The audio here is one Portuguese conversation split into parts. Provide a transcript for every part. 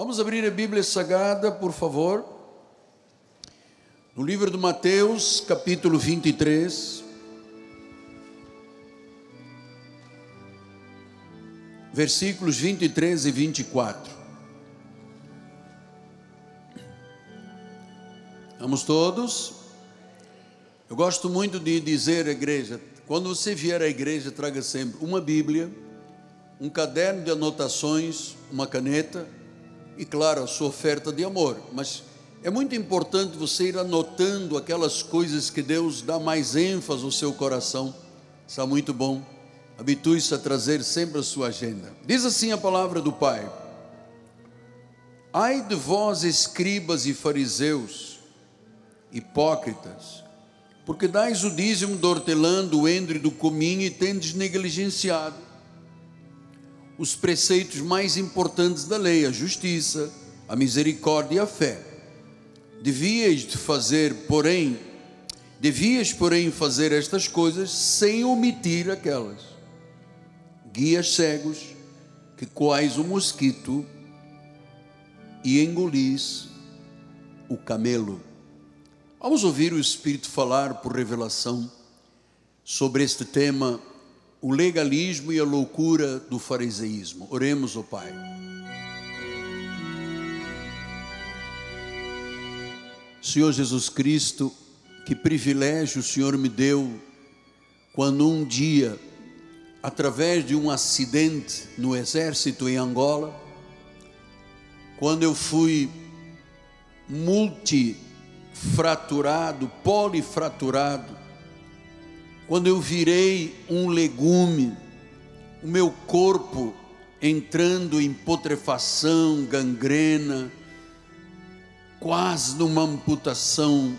Vamos abrir a Bíblia Sagrada, por favor. No livro de Mateus, capítulo 23. Versículos 23 e 24. Vamos todos? Eu gosto muito de dizer à igreja: quando você vier à igreja, traga sempre uma Bíblia, um caderno de anotações, uma caneta e, claro, a sua oferta de amor. Mas é muito importante você ir anotando aquelas coisas que Deus dá mais ênfase no seu coração. Está muito bom. Habitue-se a trazer sempre a sua agenda. Diz assim a palavra do Pai: Ai de vós, escribas e fariseus, hipócritas, porque dais o dízimo do hortelã, do endre e do cominho e tendes negligenciado os preceitos mais importantes da lei, a justiça, a misericórdia e a fé. Devias fazer, porém, devias, porém, fazer estas coisas sem omitir aquelas. Guias cegos que coais o mosquito e engolis o camelo. Vamos ouvir o Espírito falar por revelação sobre este tema o legalismo e a loucura do fariseísmo. Oremos, ó Pai. Senhor Jesus Cristo, que privilégio o Senhor me deu quando um dia, através de um acidente no exército em Angola, quando eu fui multifraturado, polifraturado, quando eu virei um legume, o meu corpo entrando em putrefação, gangrena, quase numa amputação,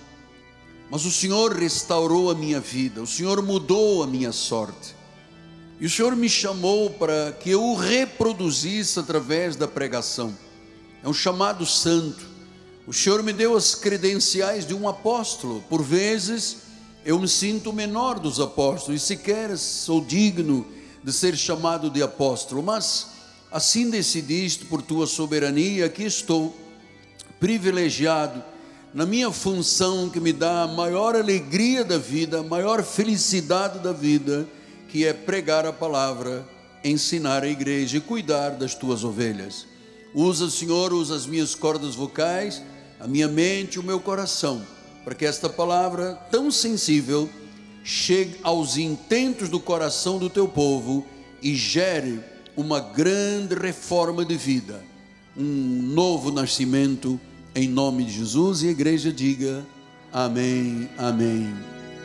mas o Senhor restaurou a minha vida, o Senhor mudou a minha sorte. E o Senhor me chamou para que eu o reproduzisse através da pregação. É um chamado santo. O Senhor me deu as credenciais de um apóstolo. Por vezes, eu me sinto menor dos apóstolos e sequer sou digno de ser chamado de apóstolo, mas assim decidiste por tua soberania, aqui estou, privilegiado na minha função que me dá a maior alegria da vida, a maior felicidade da vida, que é pregar a palavra, ensinar a igreja e cuidar das tuas ovelhas. Usa, Senhor, usa as minhas cordas vocais, a minha mente, o meu coração para que esta palavra tão sensível chegue aos intentos do coração do teu povo e gere uma grande reforma de vida, um novo nascimento em nome de Jesus e a igreja diga amém, amém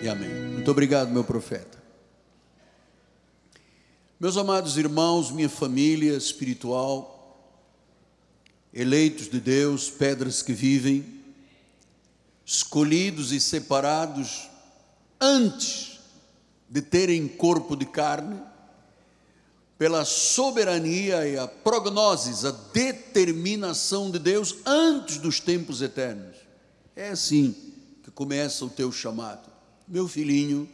e amém. Muito obrigado, meu profeta. Meus amados irmãos, minha família espiritual, eleitos de Deus, pedras que vivem, escolhidos e separados antes de terem corpo de carne, pela soberania e a prognoses, a determinação de Deus antes dos tempos eternos. É assim que começa o teu chamado, meu filhinho,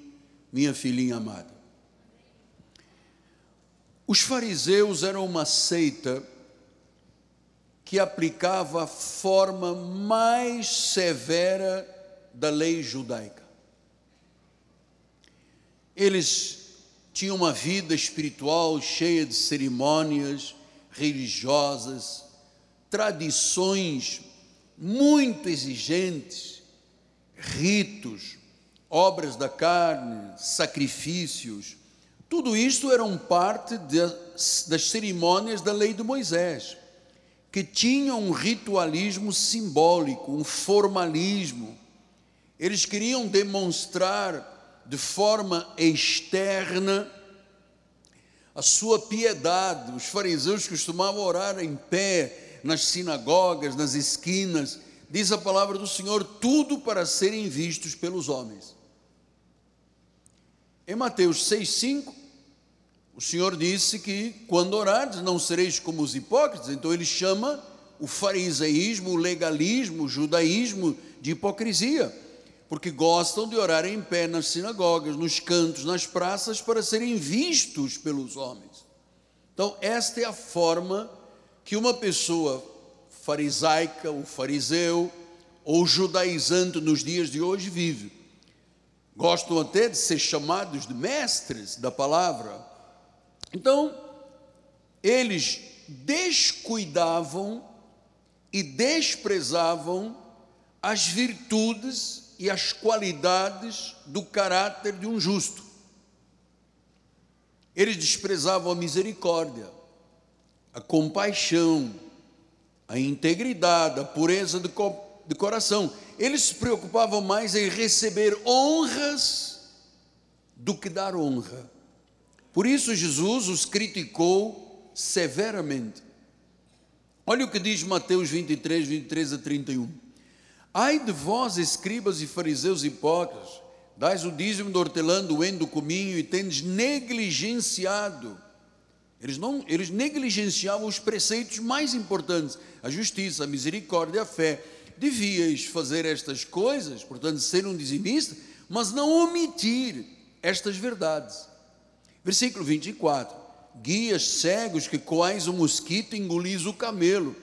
minha filhinha amada. Os fariseus eram uma seita que aplicava a forma mais severa da lei judaica. Eles tinham uma vida espiritual cheia de cerimônias religiosas, tradições muito exigentes, ritos, obras da carne, sacrifícios, tudo isto eram parte de, das cerimônias da lei de Moisés que tinham um ritualismo simbólico, um formalismo. Eles queriam demonstrar de forma externa a sua piedade. Os fariseus costumavam orar em pé nas sinagogas, nas esquinas. Diz a palavra do Senhor, tudo para serem vistos pelos homens. Em Mateus 6,5, o Senhor disse que quando orares não sereis como os hipócritas, então ele chama o fariseísmo, o legalismo, o judaísmo de hipocrisia, porque gostam de orar em pé nas sinagogas, nos cantos, nas praças para serem vistos pelos homens. Então, esta é a forma que uma pessoa farisaica, o fariseu ou judaizante nos dias de hoje vive. Gostam até de ser chamados de mestres da palavra. Então, eles descuidavam e desprezavam as virtudes e as qualidades do caráter de um justo. Eles desprezavam a misericórdia, a compaixão, a integridade, a pureza de, co de coração. Eles se preocupavam mais em receber honras do que dar honra. Por isso, Jesus os criticou severamente. Olha o que diz Mateus 23, 23 a 31. Ai de vós, escribas e fariseus hipócritas, dais o dízimo do hortelã, do endo, do cominho e tendes negligenciado. Eles, não, eles negligenciavam os preceitos mais importantes, a justiça, a misericórdia, a fé. Devíeis fazer estas coisas, portanto, ser um dizimista, mas não omitir estas verdades. Versículo 24: Guias cegos que coais o mosquito e engolis o camelo.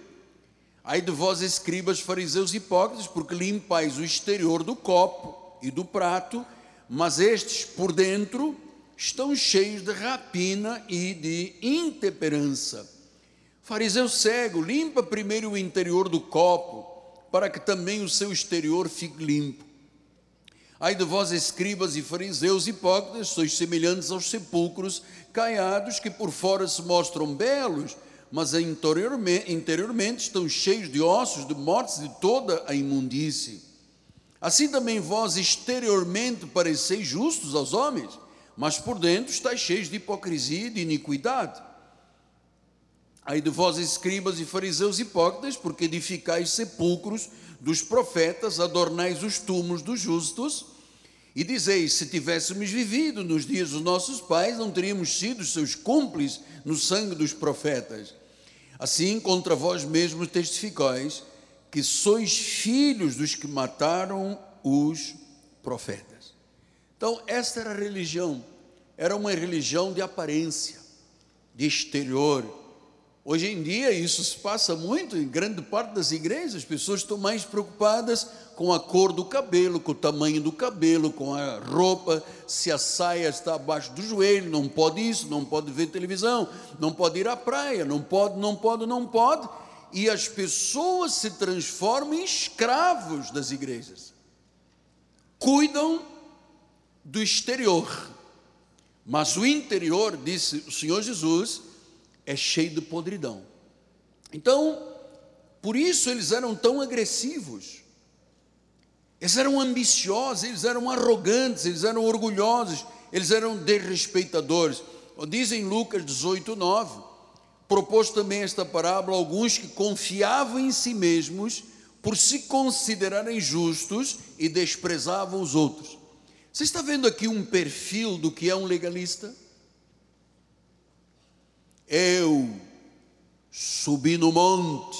Ai de vós, escribas, fariseus hipócritas, porque limpais o exterior do copo e do prato, mas estes por dentro estão cheios de rapina e de intemperança. Fariseu cego, limpa primeiro o interior do copo, para que também o seu exterior fique limpo. Ai de vós, escribas e fariseus hipócritas, sois semelhantes aos sepulcros caiados que por fora se mostram belos, mas interiormente, interiormente estão cheios de ossos, de mortes, de toda a imundície. Assim também vós exteriormente pareceis justos aos homens, mas por dentro estáis cheios de hipocrisia e de iniquidade. Aí de vós, escribas e fariseus hipócritas, porque edificais sepulcros dos profetas, adornais os túmulos dos justos, e dizeis: se tivéssemos vivido nos dias dos nossos pais, não teríamos sido seus cúmplices no sangue dos profetas. Assim, contra vós mesmos testificais que sois filhos dos que mataram os profetas. Então, esta era a religião, era uma religião de aparência, de exterior. Hoje em dia, isso se passa muito em grande parte das igrejas, as pessoas estão mais preocupadas com a cor do cabelo, com o tamanho do cabelo, com a roupa, se a saia está abaixo do joelho, não pode isso, não pode ver televisão, não pode ir à praia, não pode, não pode, não pode, e as pessoas se transformam em escravos das igrejas. Cuidam do exterior, mas o interior, disse o Senhor Jesus, é cheio de podridão. Então, por isso eles eram tão agressivos eles eram ambiciosos, eles eram arrogantes, eles eram orgulhosos, eles eram desrespeitadores. Dizem Lucas 18, 9, propôs também esta parábola a alguns que confiavam em si mesmos por se considerarem justos e desprezavam os outros. Você está vendo aqui um perfil do que é um legalista? Eu subi no monte,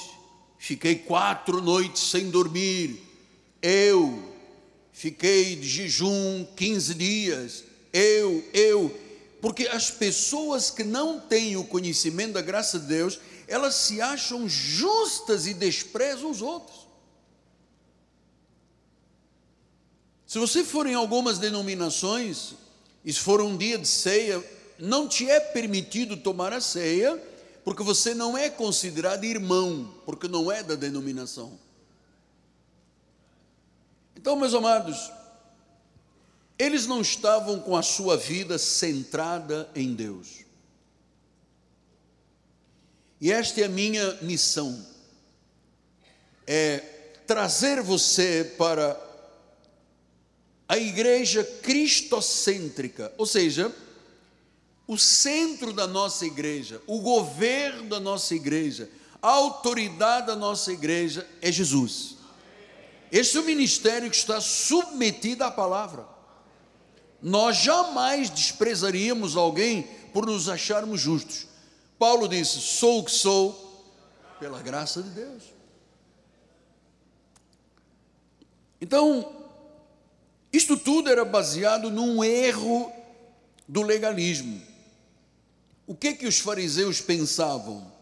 fiquei quatro noites sem dormir, eu fiquei de jejum 15 dias, eu, eu, porque as pessoas que não têm o conhecimento da graça de Deus, elas se acham justas e desprezam os outros. Se você for em algumas denominações, e se for um dia de ceia, não te é permitido tomar a ceia, porque você não é considerado irmão, porque não é da denominação. Então, meus amados, eles não estavam com a sua vida centrada em Deus. E esta é a minha missão: é trazer você para a igreja cristocêntrica, ou seja, o centro da nossa igreja, o governo da nossa igreja, a autoridade da nossa igreja é Jesus. Este é o ministério que está submetido à palavra. Nós jamais desprezaríamos alguém por nos acharmos justos. Paulo disse: Sou o que sou pela graça de Deus. Então, isto tudo era baseado num erro do legalismo. O que que os fariseus pensavam?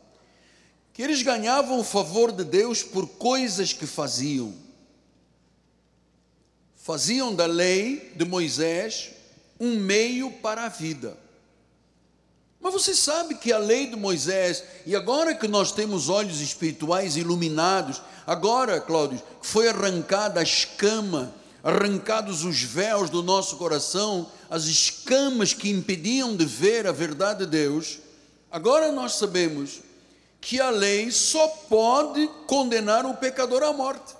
que eles ganhavam o favor de Deus por coisas que faziam. Faziam da lei de Moisés um meio para a vida. Mas você sabe que a lei de Moisés, e agora que nós temos olhos espirituais iluminados, agora, Cláudio, foi arrancada a escama, arrancados os véus do nosso coração, as escamas que impediam de ver a verdade de Deus, agora nós sabemos que a lei só pode condenar o pecador à morte.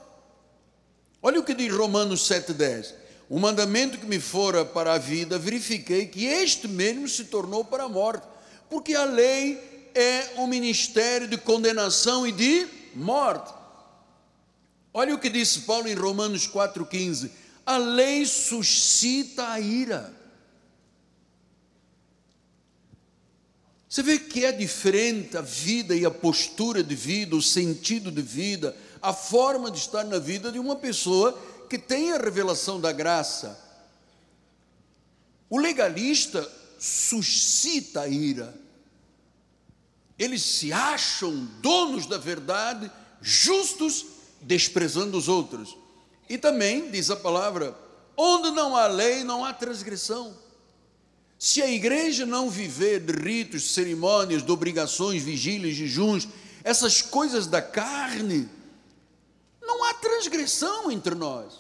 Olha o que diz Romanos 7,10. O mandamento que me fora para a vida, verifiquei que este mesmo se tornou para a morte, porque a lei é um ministério de condenação e de morte. Olha o que disse Paulo em Romanos 4,15: a lei suscita a ira. Você vê que é diferente a vida e a postura de vida, o sentido de vida, a forma de estar na vida de uma pessoa que tem a revelação da graça. O legalista suscita a ira. Eles se acham donos da verdade, justos, desprezando os outros. E também, diz a palavra, onde não há lei, não há transgressão. Se a igreja não viver de ritos, cerimônias, de obrigações, vigílias, jejuns, essas coisas da carne, não há transgressão entre nós.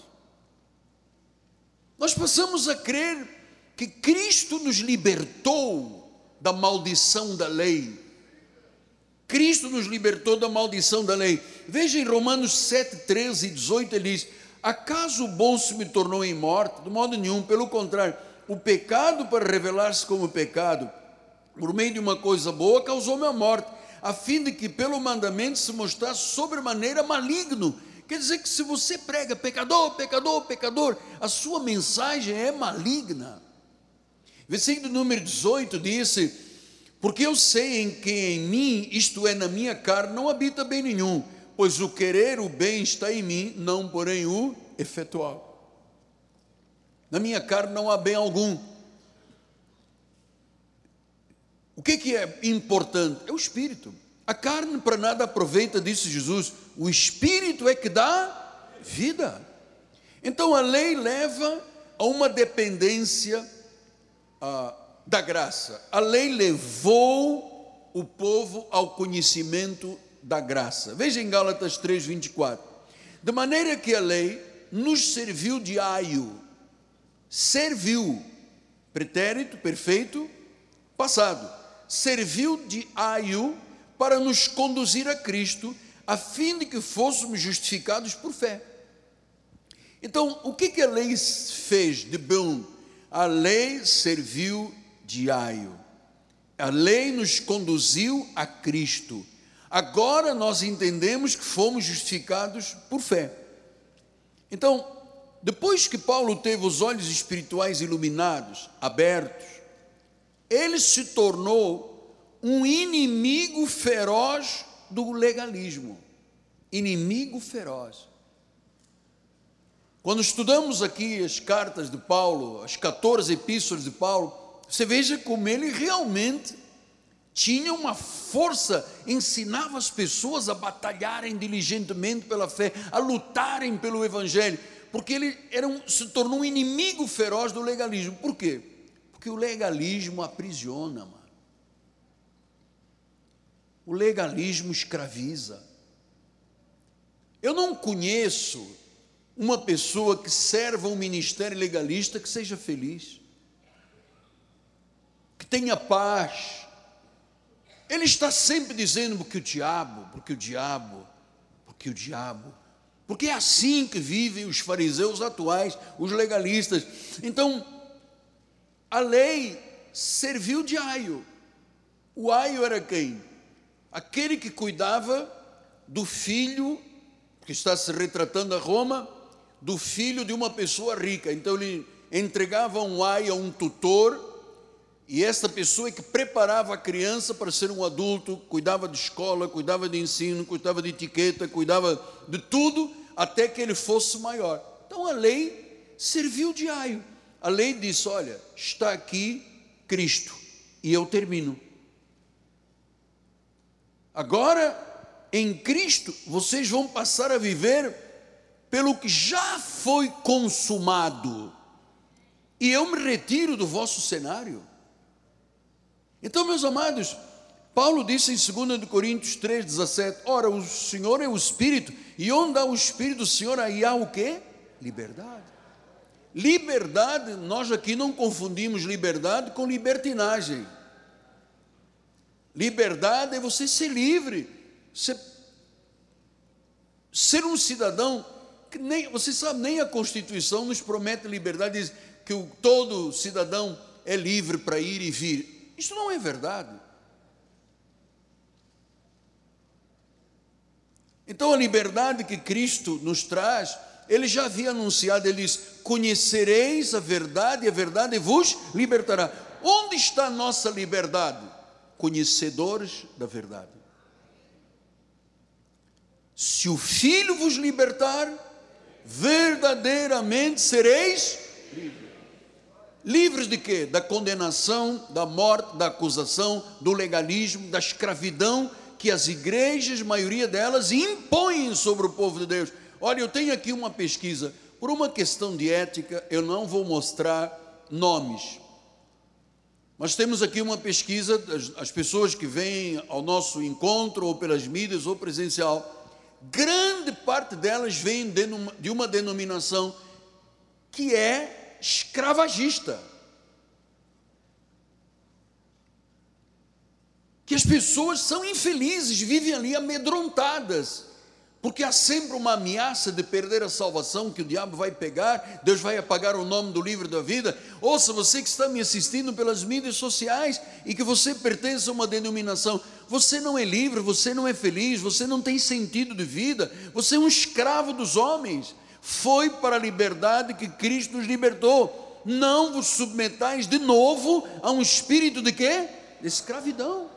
Nós passamos a crer que Cristo nos libertou da maldição da lei. Cristo nos libertou da maldição da lei. Veja em Romanos 7, 13 e 18, ele diz: Acaso o bom se me tornou em morte? De modo nenhum, pelo contrário, o pecado, para revelar-se como pecado, por meio de uma coisa boa, causou minha morte, a fim de que pelo mandamento se mostrasse sobremaneira maligno Quer dizer que se você prega pecador, pecador, pecador, a sua mensagem é maligna. Versículo número 18 disse: Porque eu sei em que em mim, isto é, na minha carne, não habita bem nenhum, pois o querer o bem está em mim, não porém o efetual. Na minha carne não há bem algum. O que, que é importante? É o espírito. A carne para nada aproveita, disse Jesus, o espírito é que dá vida. Então a lei leva a uma dependência ah, da graça. A lei levou o povo ao conhecimento da graça. Veja em Gálatas 3:24. De maneira que a lei nos serviu de aio. Serviu pretérito perfeito passado. Serviu de aio para nos conduzir a Cristo, a fim de que fôssemos justificados por fé. Então, o que, que a lei fez de bom? A lei serviu de aio. A lei nos conduziu a Cristo. Agora nós entendemos que fomos justificados por fé. Então, depois que Paulo teve os olhos espirituais iluminados, abertos, ele se tornou um inimigo feroz do legalismo. Inimigo feroz. Quando estudamos aqui as cartas de Paulo, as 14 epístolas de Paulo, você veja como ele realmente tinha uma força, ensinava as pessoas a batalharem diligentemente pela fé, a lutarem pelo evangelho, porque ele era um, se tornou um inimigo feroz do legalismo. Por quê? Porque o legalismo aprisiona, mano. O legalismo escraviza. Eu não conheço uma pessoa que serva um ministério legalista que seja feliz, que tenha paz. Ele está sempre dizendo porque o diabo, porque o diabo, porque o diabo. Porque é assim que vivem os fariseus atuais, os legalistas. Então, a lei serviu de aio. O aio era quem? aquele que cuidava do filho, que está se retratando a Roma, do filho de uma pessoa rica. Então ele entregava um ai a um tutor, e essa pessoa é que preparava a criança para ser um adulto, cuidava de escola, cuidava de ensino, cuidava de etiqueta, cuidava de tudo, até que ele fosse maior. Então a lei serviu de aio. A lei disse: olha, está aqui Cristo, e eu termino. Agora em Cristo, vocês vão passar a viver pelo que já foi consumado. E eu me retiro do vosso cenário. Então, meus amados, Paulo disse em 2 Coríntios 3,17: Ora, o Senhor é o Espírito, e onde há o Espírito do Senhor, aí há o que? Liberdade. Liberdade, nós aqui não confundimos liberdade com libertinagem. Liberdade é você ser livre, ser, ser um cidadão que nem, você sabe, nem a Constituição nos promete liberdade, diz que o, todo cidadão é livre para ir e vir. Isso não é verdade. Então a liberdade que Cristo nos traz, ele já havia anunciado, ele diz: Conhecereis a verdade, e a verdade vos libertará. Onde está a nossa liberdade? Conhecedores da verdade. Se o Filho vos libertar, verdadeiramente sereis livres. Livres de quê? Da condenação, da morte, da acusação, do legalismo, da escravidão que as igrejas, maioria delas, impõem sobre o povo de Deus. Olha, eu tenho aqui uma pesquisa, por uma questão de ética, eu não vou mostrar nomes. Mas temos aqui uma pesquisa, as pessoas que vêm ao nosso encontro, ou pelas mídias, ou presencial, grande parte delas vem de uma denominação que é escravagista. Que as pessoas são infelizes, vivem ali amedrontadas, porque há sempre uma ameaça de perder a salvação, que o diabo vai pegar, Deus vai apagar o nome do livro da vida. Ouça, você que está me assistindo pelas mídias sociais e que você pertence a uma denominação, você não é livre, você não é feliz, você não tem sentido de vida, você é um escravo dos homens. Foi para a liberdade que Cristo nos libertou. Não vos submetais de novo a um espírito de quê? De escravidão.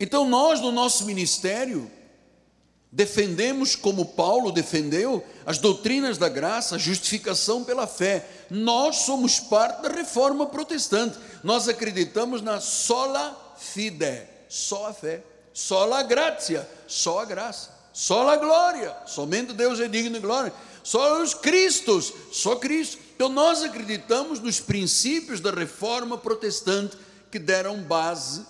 Então nós no nosso ministério defendemos como Paulo defendeu as doutrinas da graça, a justificação pela fé. Nós somos parte da reforma protestante nós acreditamos na sola fide, só a fé, sola gratia, só a graça, só a glória, somente Deus é digno de glória, só os Cristos, só Cristo. Então nós acreditamos nos princípios da reforma protestante que deram base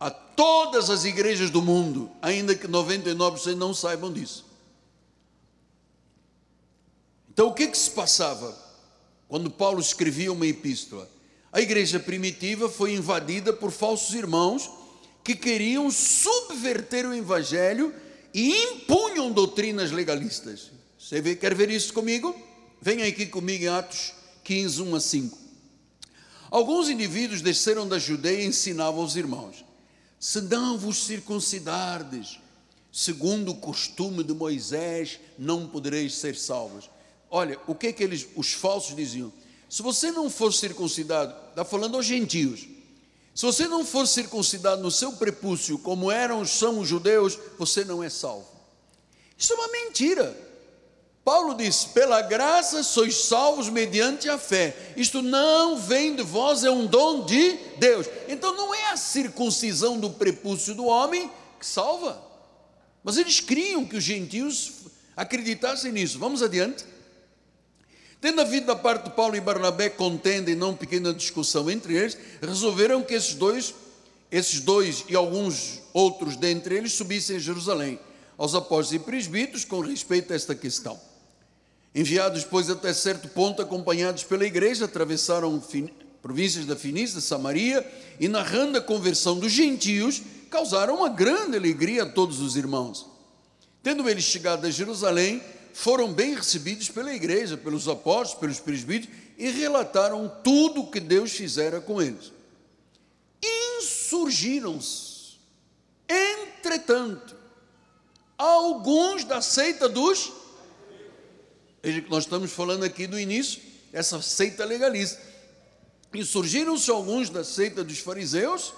a todas as igrejas do mundo, ainda que 99% não saibam disso. Então o que que se passava quando Paulo escrevia uma epístola? A igreja primitiva foi invadida por falsos irmãos que queriam subverter o evangelho e impunham doutrinas legalistas. Você vê, quer ver isso comigo? Venha aqui comigo em Atos 15, 1 a 5. Alguns indivíduos desceram da Judeia e ensinavam aos irmãos: se não vos circuncidardes, segundo o costume de Moisés, não podereis ser salvos. Olha, o que é que eles, os falsos diziam? Se você não for circuncidado, está falando aos gentios. Se você não for circuncidado no seu prepúcio, como eram são os judeus, você não é salvo. Isso é uma mentira. Paulo diz: pela graça sois salvos mediante a fé. Isto não vem de vós, é um dom de Deus. Então não é a circuncisão do prepúcio do homem que salva. Mas eles criam que os gentios acreditassem nisso. Vamos adiante. Tendo havido da parte de Paulo e Barnabé contenda e não pequena discussão entre eles, resolveram que esses dois, esses dois e alguns outros dentre eles subissem a Jerusalém aos apóstolos e presbíteros com respeito a esta questão. Enviados, pois, até certo ponto, acompanhados pela igreja, atravessaram províncias da Finícia, Samaria, e narrando a conversão dos gentios, causaram uma grande alegria a todos os irmãos. Tendo eles chegado a Jerusalém, foram bem recebidos pela igreja, pelos apóstolos, pelos presbíteros e relataram tudo o que Deus fizera com eles. Insurgiram-se, entretanto, alguns da seita dos. Veja que nós estamos falando aqui do início, essa seita legalista. Insurgiram-se alguns da seita dos fariseus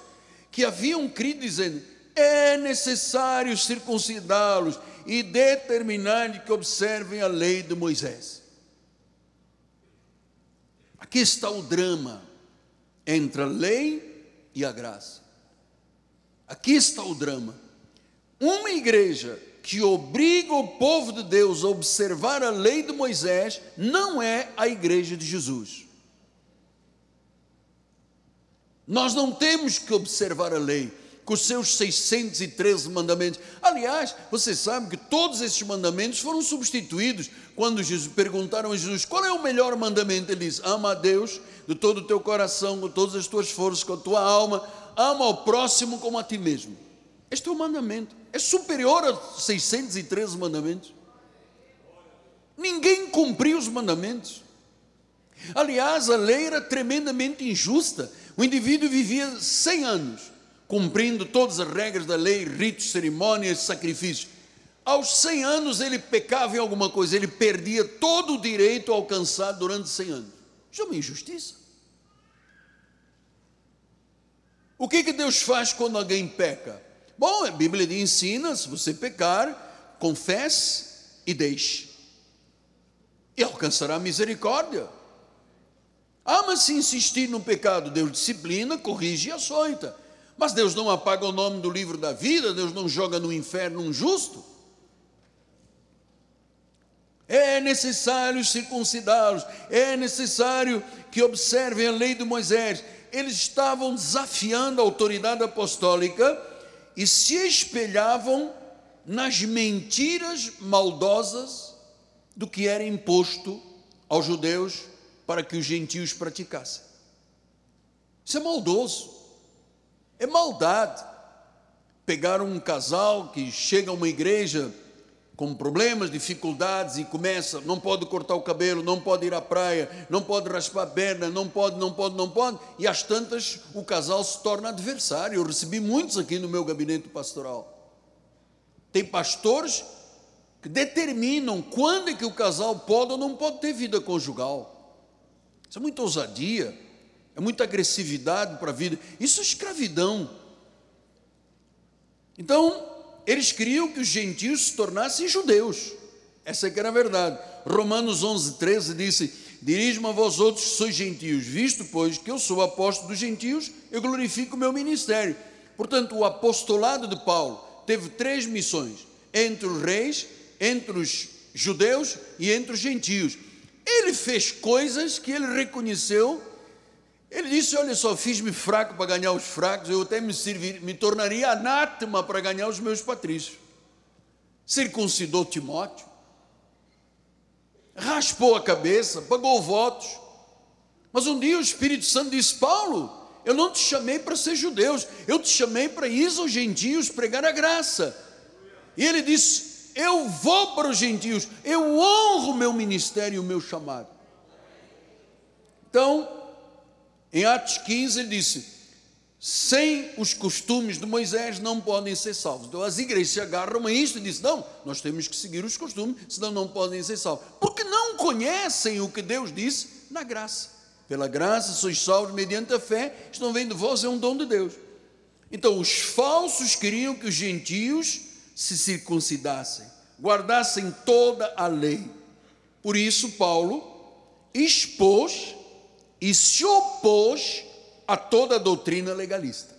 que haviam crido, dizendo: é necessário circuncidá-los e determinar que observem a lei de Moisés. Aqui está o drama entre a lei e a graça. Aqui está o drama. Uma igreja que obriga o povo de Deus a observar a lei de Moisés não é a igreja de Jesus. Nós não temos que observar a lei com os seus 613 mandamentos. Aliás, você sabe que todos esses mandamentos foram substituídos quando Jesus perguntaram a Jesus qual é o melhor mandamento. Ele diz: ama a Deus de todo o teu coração, com todas as tuas forças, com a tua alma, ama ao próximo como a ti mesmo. Este é o mandamento. É superior a 613 mandamentos. Ninguém cumpriu os mandamentos. Aliás, a lei era tremendamente injusta. O indivíduo vivia 100 anos, cumprindo todas as regras da lei, ritos, cerimônias, sacrifícios. Aos 100 anos ele pecava em alguma coisa, ele perdia todo o direito alcançado durante 100 anos. Isso é uma injustiça. O que, que Deus faz quando alguém peca? Bom, a Bíblia ensina: se você pecar, confesse e deixe, e alcançará misericórdia. Ah, mas se insistir no pecado, Deus disciplina, corrige e açoita. Mas Deus não apaga o nome do livro da vida, Deus não joga no inferno um justo. É necessário circuncidá-los, é necessário que observem a lei de Moisés. Eles estavam desafiando a autoridade apostólica e se espelhavam nas mentiras maldosas do que era imposto aos judeus para que os gentios praticassem. Isso é maldoso, é maldade. Pegaram um casal que chega a uma igreja com problemas, dificuldades e começa, não pode cortar o cabelo, não pode ir à praia, não pode raspar a perna, não pode, não pode, não pode, e às tantas o casal se torna adversário. Eu recebi muitos aqui no meu gabinete pastoral. Tem pastores que determinam quando é que o casal pode ou não pode ter vida conjugal. Isso é muita ousadia, é muita agressividade para a vida. Isso é escravidão. Então, eles queriam que os gentios se tornassem judeus. Essa é que era a verdade. Romanos 11, 13 disse: Dirijo-me a vós outros que sois gentios, visto, pois, que eu sou apóstolo dos gentios, eu glorifico o meu ministério. Portanto, o apostolado de Paulo teve três missões: entre os reis, entre os judeus e entre os gentios. Ele fez coisas que ele reconheceu ele disse: Olha só, fiz-me fraco para ganhar os fracos, eu até me, servir, me tornaria anátema para ganhar os meus patrícios. Circuncidou Timóteo, raspou a cabeça, pagou votos. Mas um dia o Espírito Santo disse: Paulo, eu não te chamei para ser judeus, eu te chamei para ir aos gentios pregar a graça. E ele disse: Eu vou para os gentios, eu honro o meu ministério e o meu chamado. Então, em Atos 15 ele disse: sem os costumes de Moisés não podem ser salvos. Então as igrejas se agarram a isto e dizem: não, nós temos que seguir os costumes, senão não podem ser salvos. Porque não conhecem o que Deus disse na graça. Pela graça sois salvos mediante a fé, isto não vem vós, é um dom de Deus. Então os falsos queriam que os gentios se circuncidassem, guardassem toda a lei. Por isso, Paulo expôs e se opôs a toda a doutrina legalista.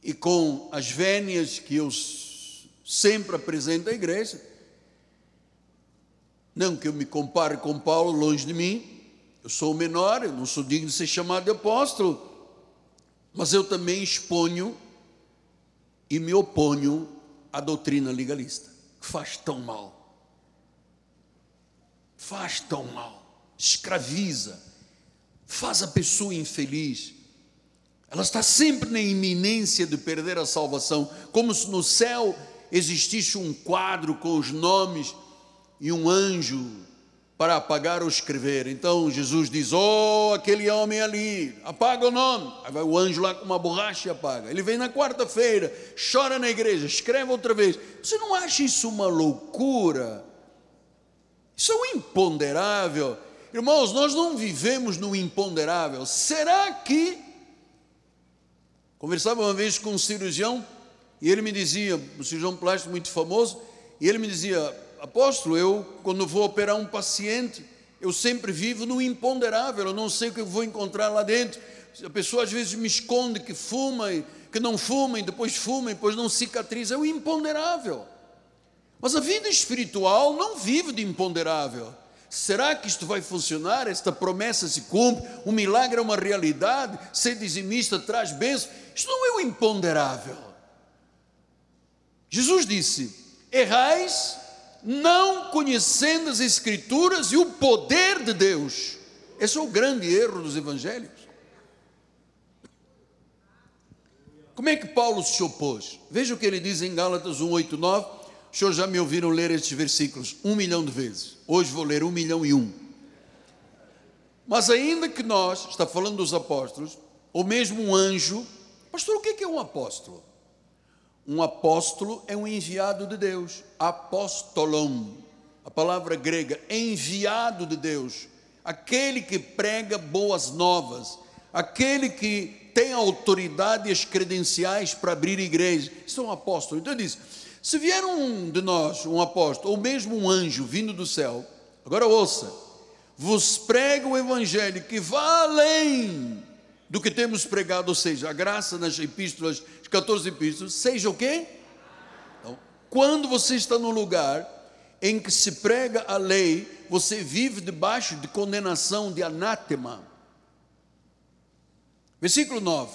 E com as vénias que eu sempre apresento à igreja, não que eu me compare com Paulo, longe de mim, eu sou o menor, eu não sou digno de ser chamado de apóstolo, mas eu também exponho e me oponho à doutrina legalista, que faz tão mal. Faz tão mal escraviza, faz a pessoa infeliz. Ela está sempre na iminência de perder a salvação, como se no céu existisse um quadro com os nomes e um anjo para apagar ou escrever. Então Jesus diz: Oh, aquele homem ali, apaga o nome. Aí vai o anjo lá com uma borracha e apaga. Ele vem na quarta-feira, chora na igreja, escreve outra vez. Você não acha isso uma loucura? Isso é um imponderável. Irmãos, nós não vivemos no imponderável. Será que. Conversava uma vez com um cirurgião e ele me dizia, um cirurgião plástico muito famoso, e ele me dizia: Apóstolo, eu, quando vou operar um paciente, eu sempre vivo no imponderável, eu não sei o que eu vou encontrar lá dentro. A pessoa às vezes me esconde que fuma, que não fuma, e depois fuma, e depois não cicatriza. É o imponderável. Mas a vida espiritual não vive de imponderável. Será que isto vai funcionar? Esta promessa se cumpre? O milagre é uma realidade? Ser dizimista traz bênção? Isto não é o imponderável. Jesus disse: Errais, não conhecendo as Escrituras e o poder de Deus. Esse é o grande erro dos evangelhos. Como é que Paulo se opôs? Veja o que ele diz em Gálatas 1, 8, 9 os senhores já me ouviram ler estes versículos um milhão de vezes. Hoje vou ler um milhão e um. Mas ainda que nós, está falando dos apóstolos, ou mesmo um anjo, pastor, o que é um apóstolo? Um apóstolo é um enviado de Deus, apóstolon, a palavra grega, enviado de Deus, aquele que prega boas novas, aquele que tem autoridade e as credenciais para abrir igreja. Isso é um apóstolo. Então ele diz: se vier um de nós, um apóstolo, ou mesmo um anjo vindo do céu, agora ouça, vos prega o evangelho que vá além do que temos pregado, ou seja, a graça nas epístolas, as 14 epístolas, seja o quê? Então, quando você está no lugar em que se prega a lei, você vive debaixo de condenação, de anátema. Versículo 9.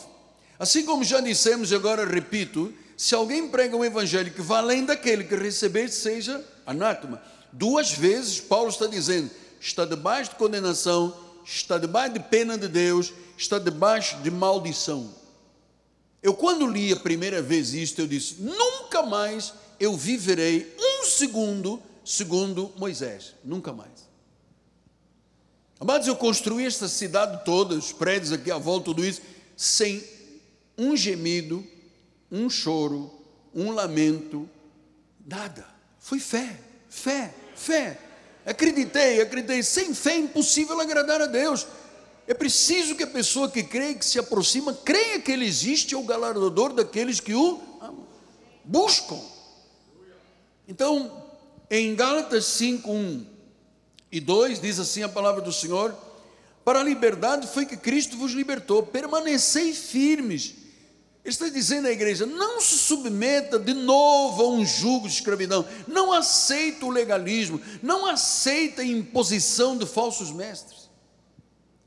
Assim como já dissemos, agora repito, se alguém prega um evangelho que vai além daquele que receber, seja anátema. Duas vezes Paulo está dizendo: está debaixo de condenação, está debaixo de pena de Deus, está debaixo de maldição. Eu, quando li a primeira vez isto, eu disse: nunca mais eu viverei um segundo segundo Moisés. Nunca mais. Amados, eu construí esta cidade toda, os prédios aqui à volta, tudo isso, sem um gemido, um choro, um lamento, nada. Foi fé, fé, fé. Acreditei, acreditei. Sem fé é impossível agradar a Deus. É preciso que a pessoa que crê, que se aproxima, creia que Ele existe, é o galardador daqueles que o buscam. Então, em Gálatas 5, 1 e 2, diz assim a palavra do Senhor: Para a liberdade foi que Cristo vos libertou, permanecei firmes ele está dizendo à igreja: não se submeta de novo a um jugo de escravidão, não aceita o legalismo, não aceita a imposição de falsos mestres,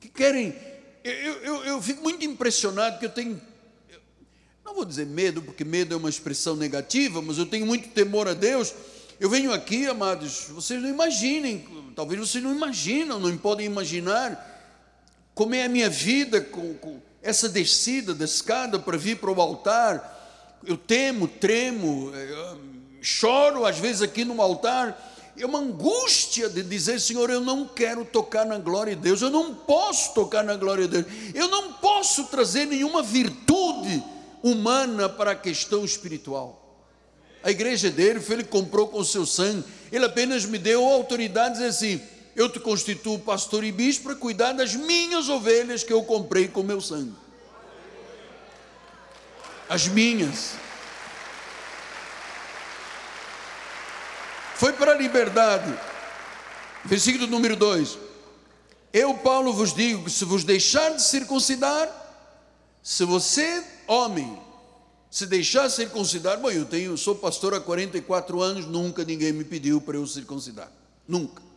que querem. Eu, eu, eu fico muito impressionado, que eu tenho, não vou dizer medo, porque medo é uma expressão negativa, mas eu tenho muito temor a Deus. Eu venho aqui, amados, vocês não imaginem, talvez vocês não imaginam, não podem imaginar como é a minha vida com, com essa descida da escada para vir para o altar, eu temo, tremo, eh, choro às vezes aqui no altar, é uma angústia de dizer, Senhor, eu não quero tocar na glória de Deus, eu não posso tocar na glória de Deus, eu não posso trazer nenhuma virtude humana para a questão espiritual. A igreja dele, foi ele comprou com seu sangue, ele apenas me deu autoridade dizer assim: eu te constituo pastor e bispo para cuidar das minhas ovelhas que eu comprei com meu sangue. As minhas. Foi para a liberdade. Versículo número 2. Eu, Paulo, vos digo que se vos deixar de circuncidar, se você, homem, se deixar circuncidar, bom, eu tenho, sou pastor há 44 anos, nunca ninguém me pediu para eu circuncidar. Nunca.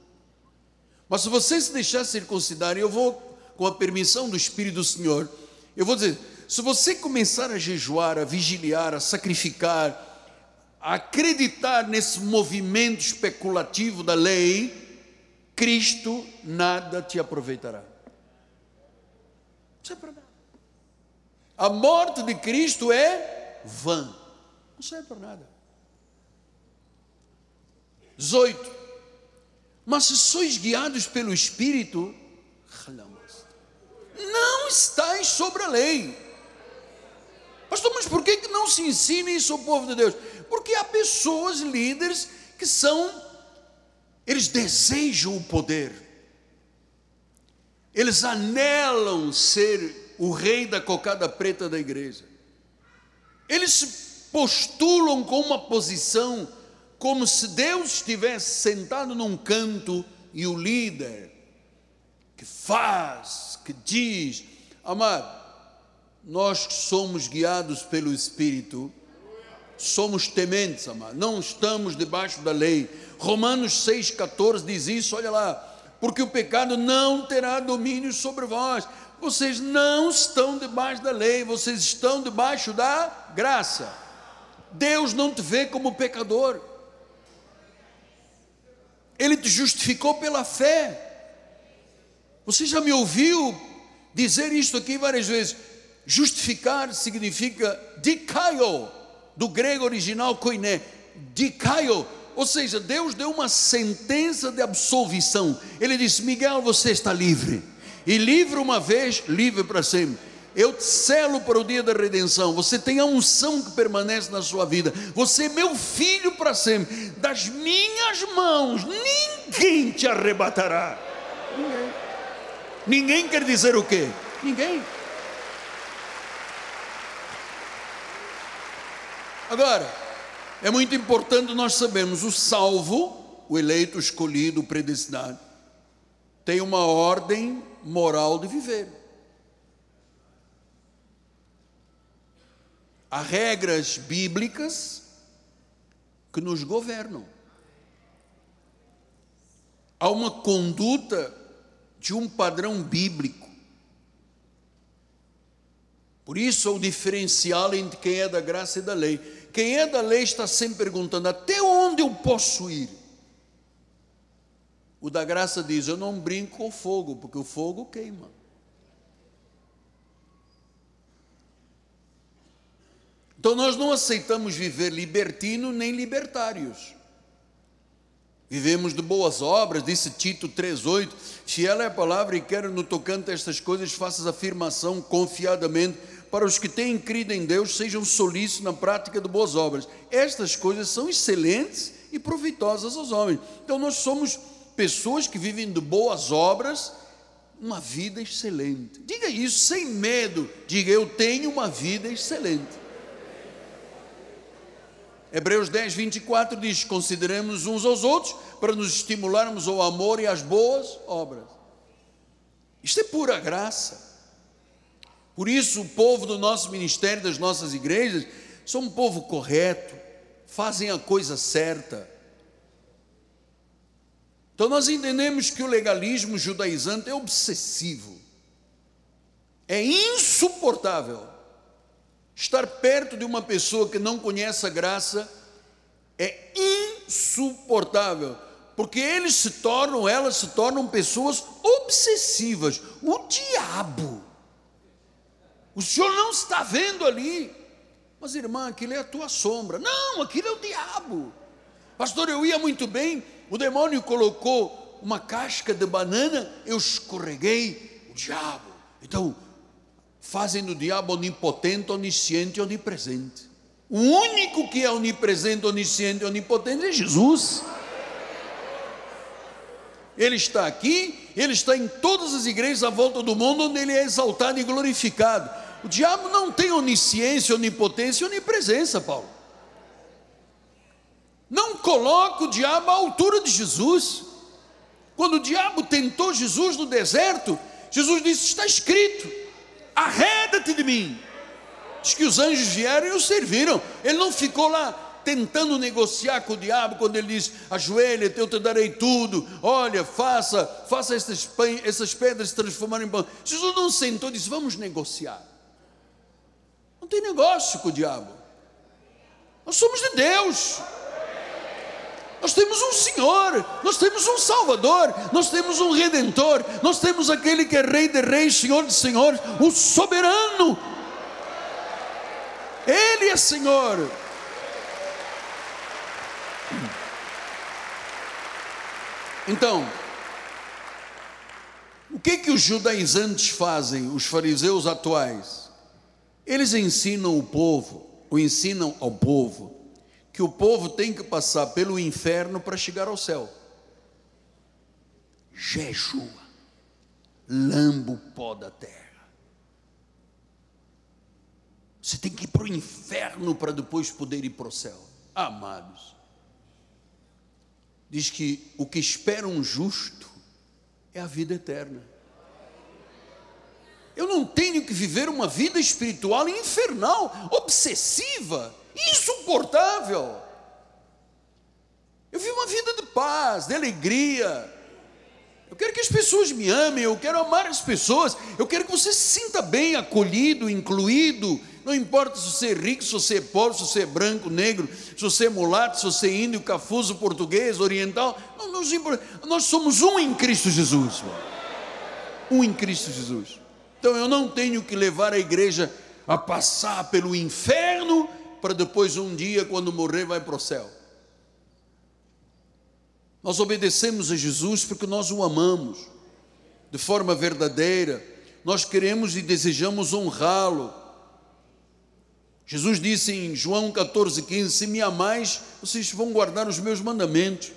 Mas se você se deixar circuncidar, eu vou, com a permissão do Espírito do Senhor, eu vou dizer: se você começar a jejuar, a vigiliar, a sacrificar, a acreditar nesse movimento especulativo da lei, Cristo nada te aproveitará. Não serve para nada. A morte de Cristo é vã. Não serve para nada. 18. Mas se sois guiados pelo Espírito, não estáis sobre a lei. Pastor, mas por que não se ensina isso ao povo de Deus? Porque há pessoas, líderes, que são, eles desejam o poder, eles anelam ser o rei da cocada preta da igreja, eles se postulam com uma posição como se Deus estivesse sentado num canto e o líder que faz, que diz, amado, nós que somos guiados pelo Espírito, somos tementes, amado, não estamos debaixo da lei. Romanos 6,14 diz isso, olha lá, porque o pecado não terá domínio sobre vós. Vocês não estão debaixo da lei, vocês estão debaixo da graça. Deus não te vê como pecador, Ele te justificou pela fé. Você já me ouviu dizer isto aqui várias vezes? Justificar significa dikaio, do grego original koiné, dikaio, ou seja, Deus deu uma sentença de absolvição. Ele disse: Miguel, você está livre, e livre uma vez, livre para sempre. Eu te selo para o dia da redenção. Você tem a unção que permanece na sua vida. Você é meu filho para sempre. Das minhas mãos, ninguém te arrebatará. Ninguém. Ninguém quer dizer o quê? Ninguém. Agora, é muito importante nós sabermos: o salvo, o eleito, o escolhido, o predestinado, tem uma ordem moral de viver. Há regras bíblicas que nos governam. Há uma conduta de um padrão bíblico. Por isso é o diferencial entre quem é da graça e da lei. Quem é da lei está sempre perguntando: até onde eu posso ir? O da graça diz: eu não brinco com fogo, porque o fogo queima. Então nós não aceitamos viver libertino nem libertários. Vivemos de boas obras, disse Tito 3,8. Fiel é a palavra e quero no tocante a estas coisas, faças afirmação confiadamente para os que têm crido em Deus, sejam solícitos na prática de boas obras. Estas coisas são excelentes e proveitosas aos homens. Então nós somos pessoas que vivem de boas obras, uma vida excelente. Diga isso sem medo. Diga, eu tenho uma vida excelente. Hebreus 10, 24 diz: Consideremos uns aos outros para nos estimularmos ao amor e às boas obras. Isto é pura graça. Por isso, o povo do nosso ministério, das nossas igrejas, são um povo correto, fazem a coisa certa. Então, nós entendemos que o legalismo judaizante é obsessivo, é insuportável. Estar perto de uma pessoa que não conhece a graça é insuportável, porque eles se tornam, elas se tornam pessoas obsessivas. O diabo. O senhor não está vendo ali. Mas irmã, aquilo é a tua sombra. Não, aquilo é o diabo. Pastor, eu ia muito bem, o demônio colocou uma casca de banana, eu escorreguei, o diabo. Então, fazem do diabo onipotente, onisciente e onipresente. O único que é onipresente, onisciente e onipotente é Jesus. Ele está aqui, ele está em todas as igrejas à volta do mundo onde ele é exaltado e glorificado. O diabo não tem onisciência, onipotência e onipresença, Paulo. Não coloca o diabo à altura de Jesus. Quando o diabo tentou Jesus no deserto, Jesus disse: Está escrito arreda-te de mim. Diz que os anjos vieram e o serviram. Ele não ficou lá tentando negociar com o diabo quando ele diz: ajoelha, eu te darei tudo. Olha, faça, faça essas, essas pedras se transformarem em pão. Jesus não sentou e disse: vamos negociar. Não tem negócio com o diabo. Nós somos de Deus. Nós temos um Senhor, nós temos um Salvador, nós temos um Redentor, nós temos aquele que é Rei de Reis, Senhor de Senhores, o soberano. Ele é Senhor. Então, o que que os judaizantes fazem, os fariseus atuais? Eles ensinam o povo, ou ensinam ao povo, que o povo tem que passar pelo inferno para chegar ao céu. Jejua, lamba o pó da terra. Você tem que ir para o inferno para depois poder ir para o céu. Amados, diz que o que espera um justo é a vida eterna. Eu não tenho que viver uma vida espiritual infernal, obsessiva, insuportável. Eu vivo uma vida de paz, de alegria. Eu quero que as pessoas me amem, eu quero amar as pessoas, eu quero que você se sinta bem, acolhido, incluído. Não importa se você é rico, se você é pobre, se você é branco, negro, se você é mulato, se você é índio, cafuso, português, oriental. Não, não, nós somos um em Cristo Jesus. Um em Cristo Jesus. Então eu não tenho que levar a igreja a passar pelo inferno para depois um dia, quando morrer, vai para o céu. Nós obedecemos a Jesus porque nós o amamos de forma verdadeira. Nós queremos e desejamos honrá-lo. Jesus disse em João 14,15: Se me amais, vocês vão guardar os meus mandamentos.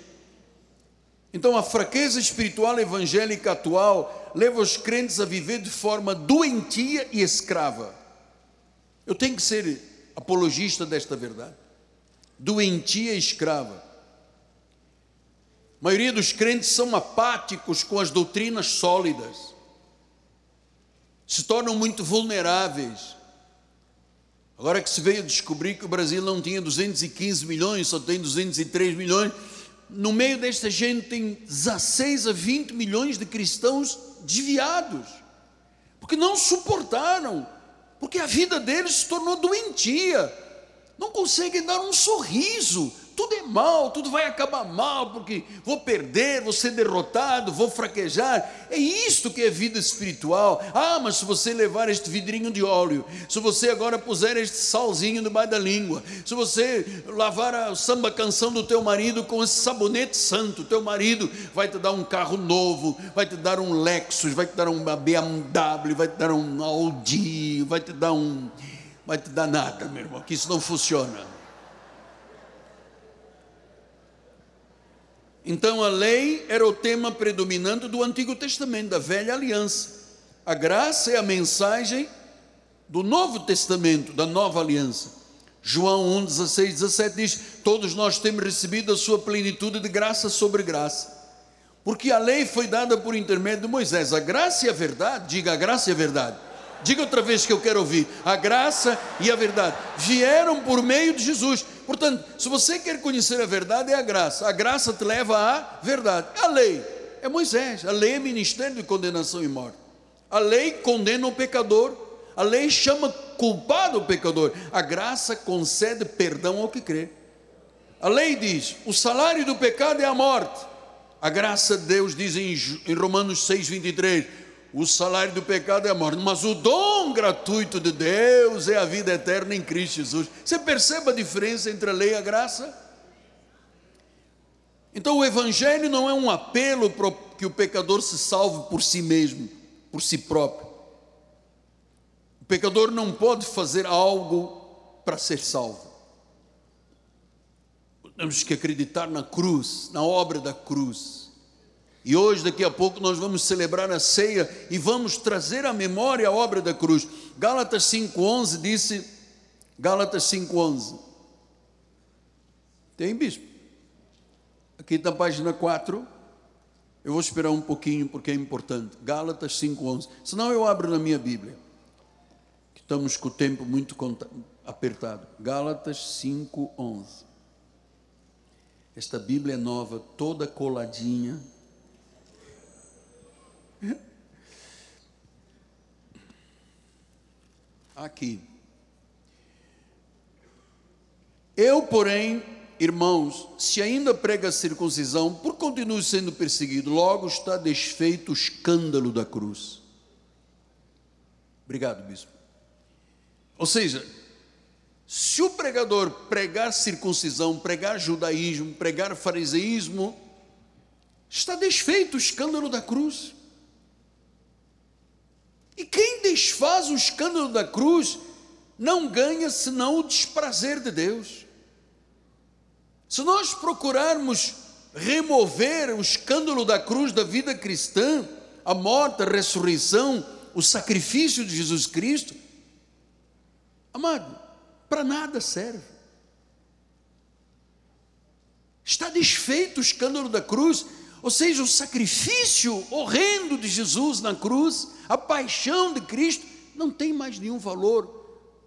Então, a fraqueza espiritual evangélica atual leva os crentes a viver de forma doentia e escrava. Eu tenho que ser apologista desta verdade. Doentia escrava. A maioria dos crentes são apáticos com as doutrinas sólidas, se tornam muito vulneráveis. Agora que se veio descobrir que o Brasil não tinha 215 milhões, só tem 203 milhões, no meio desta gente tem 16 a 20 milhões de cristãos desviados, porque não suportaram, porque a vida deles se tornou doentia, não conseguem dar um sorriso tudo é mal, tudo vai acabar mal, porque vou perder, vou ser derrotado, vou fraquejar. É isto que é vida espiritual. Ah, mas se você levar este vidrinho de óleo, se você agora puser este salzinho debaixo da língua, se você lavar a samba canção do teu marido com esse sabonete santo, teu marido vai te dar um carro novo, vai te dar um Lexus, vai te dar uma BMW, vai te dar um Audi, vai te dar um. Vai te dar nada, meu irmão, que isso não funciona. Então a lei era o tema predominante do Antigo Testamento, da velha aliança. A graça é a mensagem do Novo Testamento, da nova aliança. João 1, 16, 17 diz: Todos nós temos recebido a sua plenitude de graça sobre graça. Porque a lei foi dada por intermédio de Moisés. A graça e a verdade, diga a graça e a verdade Diga outra vez que eu quero ouvir. A graça e a verdade vieram por meio de Jesus. Portanto, se você quer conhecer a verdade, é a graça. A graça te leva à verdade. A lei é Moisés. A lei é ministério de condenação e morte. A lei condena o pecador. A lei chama culpado o pecador. A graça concede perdão ao que crê. A lei diz: o salário do pecado é a morte. A graça de Deus diz em Romanos 6, 23 o salário do pecado é a morte, mas o dom gratuito de Deus é a vida eterna em Cristo Jesus. Você percebe a diferença entre a lei e a graça? Então o Evangelho não é um apelo para que o pecador se salve por si mesmo, por si próprio. O pecador não pode fazer algo para ser salvo. Temos que acreditar na cruz, na obra da cruz. E hoje, daqui a pouco, nós vamos celebrar a ceia e vamos trazer à memória a obra da cruz. Gálatas 5,11 disse, Gálatas 5,11. Tem, bispo? Aqui na página 4. Eu vou esperar um pouquinho porque é importante. Gálatas 5,11. Senão eu abro na minha Bíblia. Estamos com o tempo muito apertado. Gálatas 5,11. Esta Bíblia é nova, toda coladinha Aqui. Eu, porém, irmãos, se ainda prega a circuncisão, por continuo sendo perseguido, logo está desfeito o escândalo da cruz. Obrigado, bispo. Ou seja, se o pregador pregar circuncisão, pregar judaísmo, pregar fariseísmo, está desfeito o escândalo da cruz. E quem desfaz o escândalo da cruz não ganha senão o desprazer de Deus. Se nós procurarmos remover o escândalo da cruz da vida cristã, a morte, a ressurreição, o sacrifício de Jesus Cristo, amado, para nada serve. Está desfeito o escândalo da cruz, ou seja, o sacrifício horrendo de Jesus na cruz, A paixão de Cristo não tem mais nenhum valor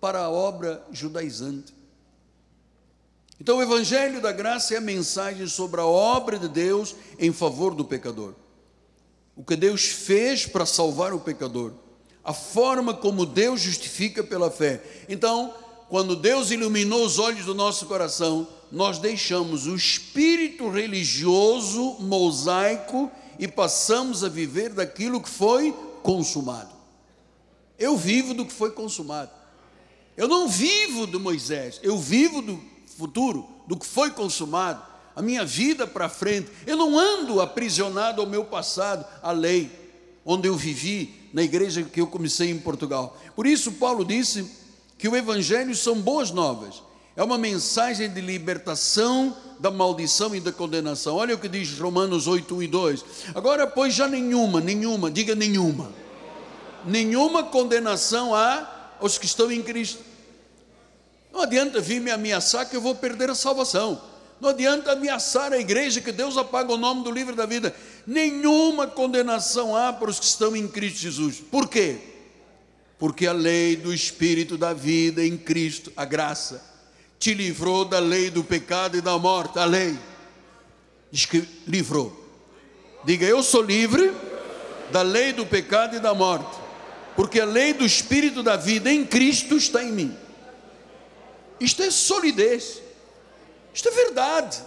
para a obra judaizante. Então, o Evangelho da Graça é a mensagem sobre a obra de Deus em favor do pecador. O que Deus fez para salvar o pecador. A forma como Deus justifica pela fé. Então, quando Deus iluminou os olhos do nosso coração, nós deixamos o espírito religioso mosaico e passamos a viver daquilo que foi consumado. Eu vivo do que foi consumado. Eu não vivo do Moisés, eu vivo do futuro, do que foi consumado, a minha vida para frente. Eu não ando aprisionado ao meu passado, à lei, onde eu vivi na igreja que eu comecei em Portugal. Por isso, Paulo disse que o Evangelho são boas novas, é uma mensagem de libertação da maldição e da condenação. Olha o que diz Romanos 8, 1 e 2. Agora, pois já nenhuma, nenhuma, diga nenhuma, nenhuma condenação há aos que estão em Cristo. Não adianta vir me ameaçar que eu vou perder a salvação. Não adianta ameaçar a igreja que Deus apaga o nome do livro da vida. Nenhuma condenação há para os que estão em Cristo Jesus. Por quê? Porque a lei do Espírito da vida em Cristo, a graça, te livrou da lei do pecado e da morte. A lei diz que livrou. Diga, eu sou livre da lei do pecado e da morte, porque a lei do Espírito da vida em Cristo está em mim. Isto é solidez, isto é verdade.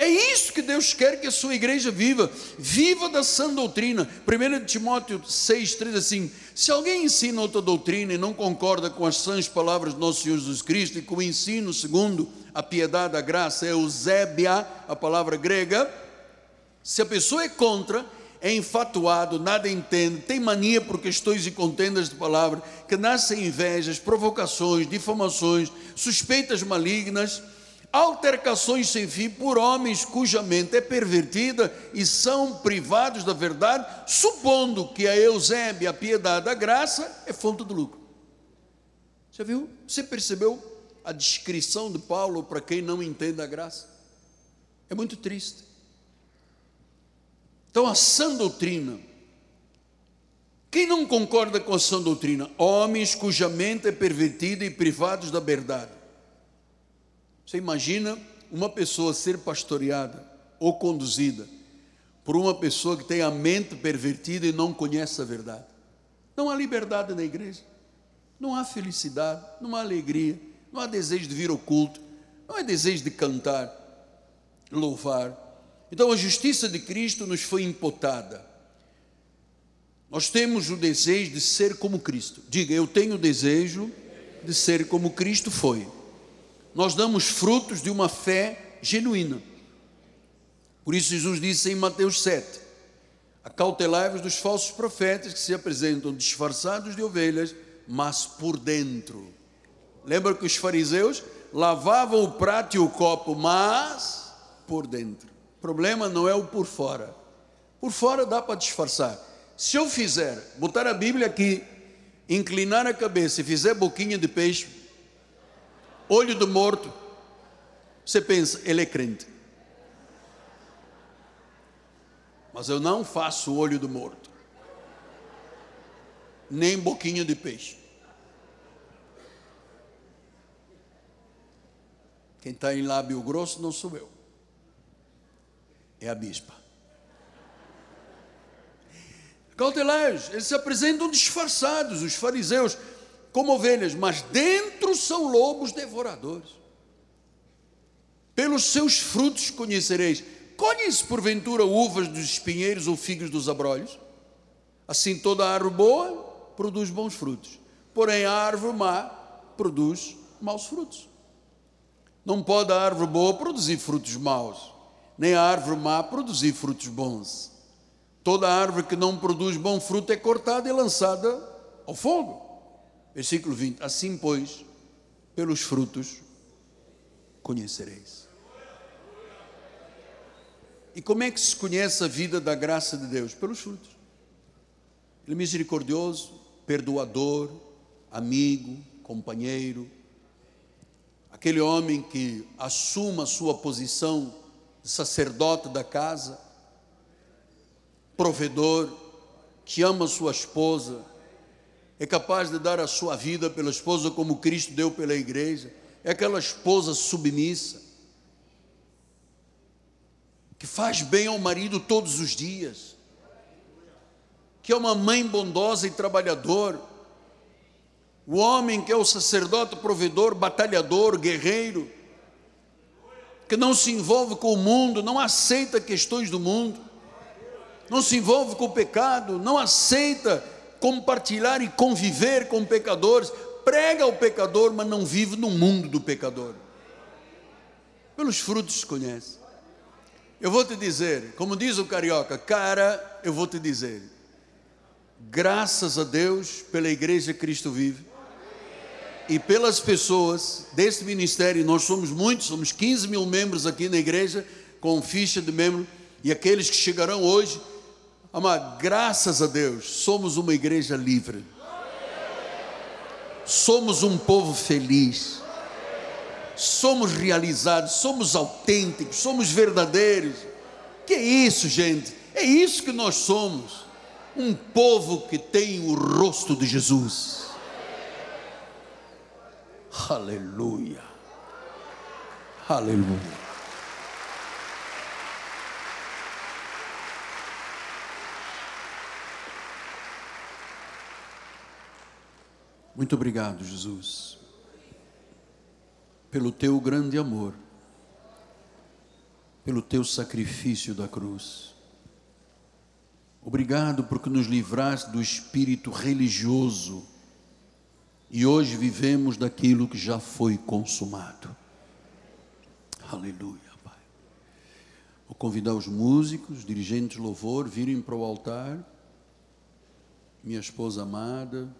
É isso que Deus quer que a sua igreja viva. Viva da sã doutrina. 1 Timóteo 6, 3 assim: Se alguém ensina outra doutrina e não concorda com as sãs palavras do nosso Senhor Jesus Cristo e com o ensino segundo a piedade, a graça, é eusébia, a palavra grega. Se a pessoa é contra, é enfatuado, nada entende, tem mania por questões e contendas de palavra, que nascem invejas, provocações, difamações, suspeitas malignas, altercações sem fim por homens cuja mente é pervertida e são privados da verdade, supondo que a Eusébia, a piedade, a graça é fonte do lucro. Você viu? Você percebeu a descrição de Paulo para quem não entende a graça? É muito triste. Então, a sã doutrina. Quem não concorda com a sã doutrina? Homens cuja mente é pervertida e privados da verdade. Você imagina uma pessoa ser pastoreada ou conduzida por uma pessoa que tem a mente pervertida e não conhece a verdade? Não há liberdade na igreja, não há felicidade, não há alegria, não há desejo de vir ao culto, não há desejo de cantar, louvar então a justiça de Cristo nos foi imputada. Nós temos o desejo de ser como Cristo. Diga, eu tenho o desejo de ser como Cristo foi. Nós damos frutos de uma fé genuína. Por isso Jesus disse em Mateus 7: Acautelai-vos dos falsos profetas que se apresentam disfarçados de ovelhas, mas por dentro. Lembra que os fariseus lavavam o prato e o copo, mas por dentro. O problema não é o por fora. Por fora dá para disfarçar. Se eu fizer, botar a Bíblia aqui, inclinar a cabeça e fizer boquinha de peixe, olho do morto, você pensa, ele é crente. Mas eu não faço olho do morto, nem boquinha de peixe. Quem está em lábio grosso não sou eu é a bispa. Cautelais, eles se apresentam disfarçados, os fariseus, como ovelhas, mas dentro são lobos devoradores. Pelos seus frutos conhecereis. Colhem-se porventura uvas dos espinheiros ou figos dos abrolhos? Assim toda árvore boa produz bons frutos, porém a árvore má produz maus frutos. Não pode a árvore boa produzir frutos maus nem a árvore má produzir frutos bons. Toda árvore que não produz bom fruto é cortada e lançada ao fogo. Versículo 20: Assim, pois, pelos frutos conhecereis. E como é que se conhece a vida da graça de Deus? Pelos frutos. Ele é misericordioso, perdoador, amigo, companheiro, aquele homem que assuma a sua posição sacerdote da casa, provedor, que ama sua esposa, é capaz de dar a sua vida pela esposa como Cristo deu pela igreja, é aquela esposa submissa, que faz bem ao marido todos os dias, que é uma mãe bondosa e trabalhadora, o homem que é o sacerdote provedor, batalhador, guerreiro, que não se envolve com o mundo, não aceita questões do mundo, não se envolve com o pecado, não aceita compartilhar e conviver com pecadores, prega ao pecador, mas não vive no mundo do pecador. Pelos frutos se conhece. Eu vou te dizer, como diz o carioca, cara, eu vou te dizer, graças a Deus pela igreja Cristo vive e pelas pessoas desse ministério, nós somos muitos, somos 15 mil membros aqui na igreja, com ficha de membro, e aqueles que chegarão hoje, amado, graças a Deus, somos uma igreja livre, somos um povo feliz, somos realizados, somos autênticos, somos verdadeiros. Que é isso, gente? É isso que nós somos. Um povo que tem o rosto de Jesus. Aleluia. Aleluia. Muito obrigado, Jesus, pelo teu grande amor, pelo teu sacrifício da cruz. Obrigado porque nos livraste do espírito religioso e hoje vivemos daquilo que já foi consumado. Aleluia, Pai. Vou convidar os músicos, dirigentes de louvor, virem para o altar. Minha esposa amada.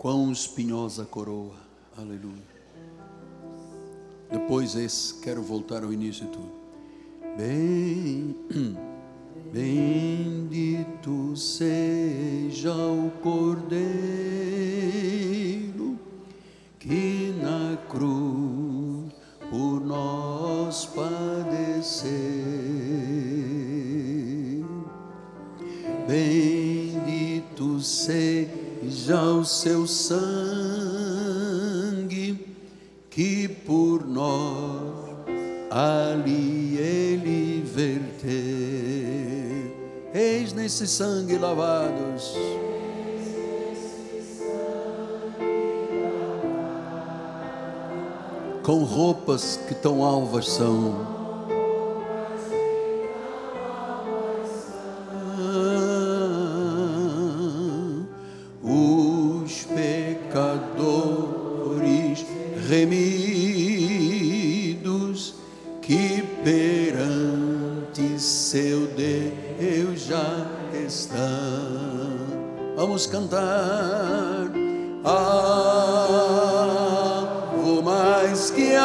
Quão espinhosa coroa, aleluia. Depois esse, quero voltar ao início de tudo. Bem, bendito seja o Cordeiro que na cruz por nós padeceu. Bendito seja o seu sangue que por nós ali ele verteu. Eis nesse sangue lavados. Com roupas que tão alvas são.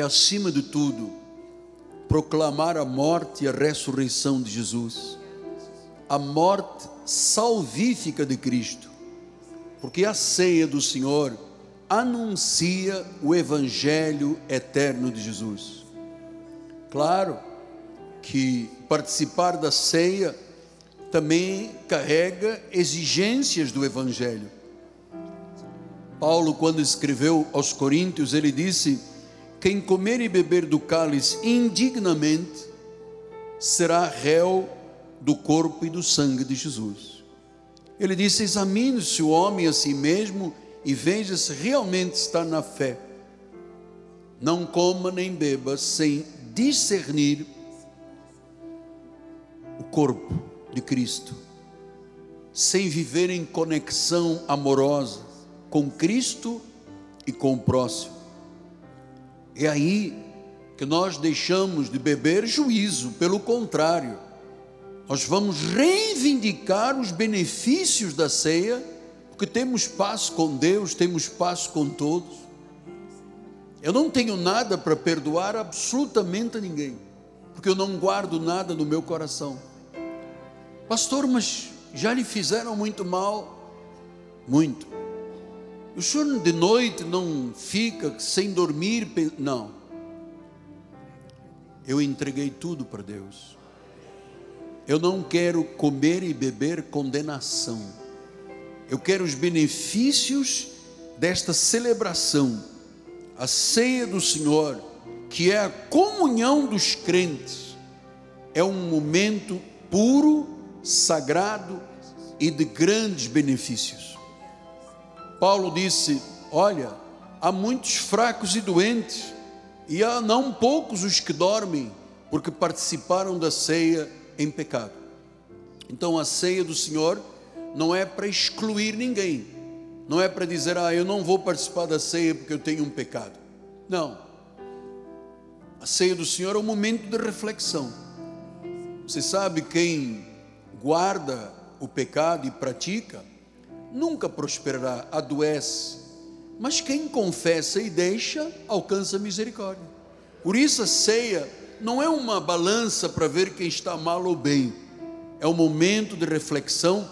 é, acima de tudo, proclamar a morte e a ressurreição de Jesus, a morte salvífica de Cristo, porque a ceia do Senhor anuncia o Evangelho eterno de Jesus. Claro que participar da ceia também carrega exigências do Evangelho. Paulo, quando escreveu aos Coríntios, ele disse: Quem comer e beber do cálice indignamente será réu do corpo e do sangue de Jesus. Ele disse: Examine-se o homem a si mesmo e veja se realmente está na fé. Não coma nem beba sem discernir o corpo de Cristo sem viver em conexão amorosa com Cristo e com o próximo. É aí que nós deixamos de beber juízo, pelo contrário, nós vamos reivindicar os benefícios da ceia, porque temos paz com Deus, temos paz com todos. Eu não tenho nada para perdoar absolutamente a ninguém, porque eu não guardo nada no meu coração. Pastor, mas já lhe fizeram muito mal? Muito. O senhor de noite não fica sem dormir? Não. Eu entreguei tudo para Deus. Eu não quero comer e beber condenação. Eu quero os benefícios desta celebração, a ceia do Senhor, que é a comunhão dos crentes. É um momento puro sagrado e de grandes benefícios. Paulo disse: Olha, há muitos fracos e doentes, e há não poucos os que dormem, porque participaram da ceia em pecado. Então a ceia do Senhor não é para excluir ninguém, não é para dizer, ah, eu não vou participar da ceia porque eu tenho um pecado. Não. A ceia do Senhor é um momento de reflexão. Você sabe quem guarda o pecado e pratica, nunca prosperará, adoece. Mas quem confessa e deixa, alcança misericórdia. Por isso a ceia não é uma balança para ver quem está mal ou bem, é um momento de reflexão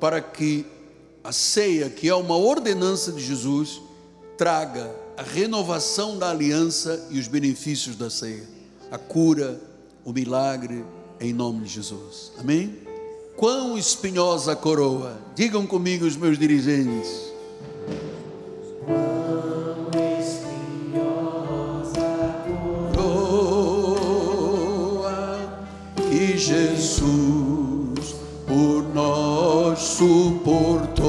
para que a ceia, que é uma ordenança de Jesus, traga a renovação da aliança e os benefícios da ceia, a cura, o milagre, em nome de Jesus. Amém? Quão espinhosa coroa. Digam comigo os meus dirigentes. Coroa que Jesus por nós suportou.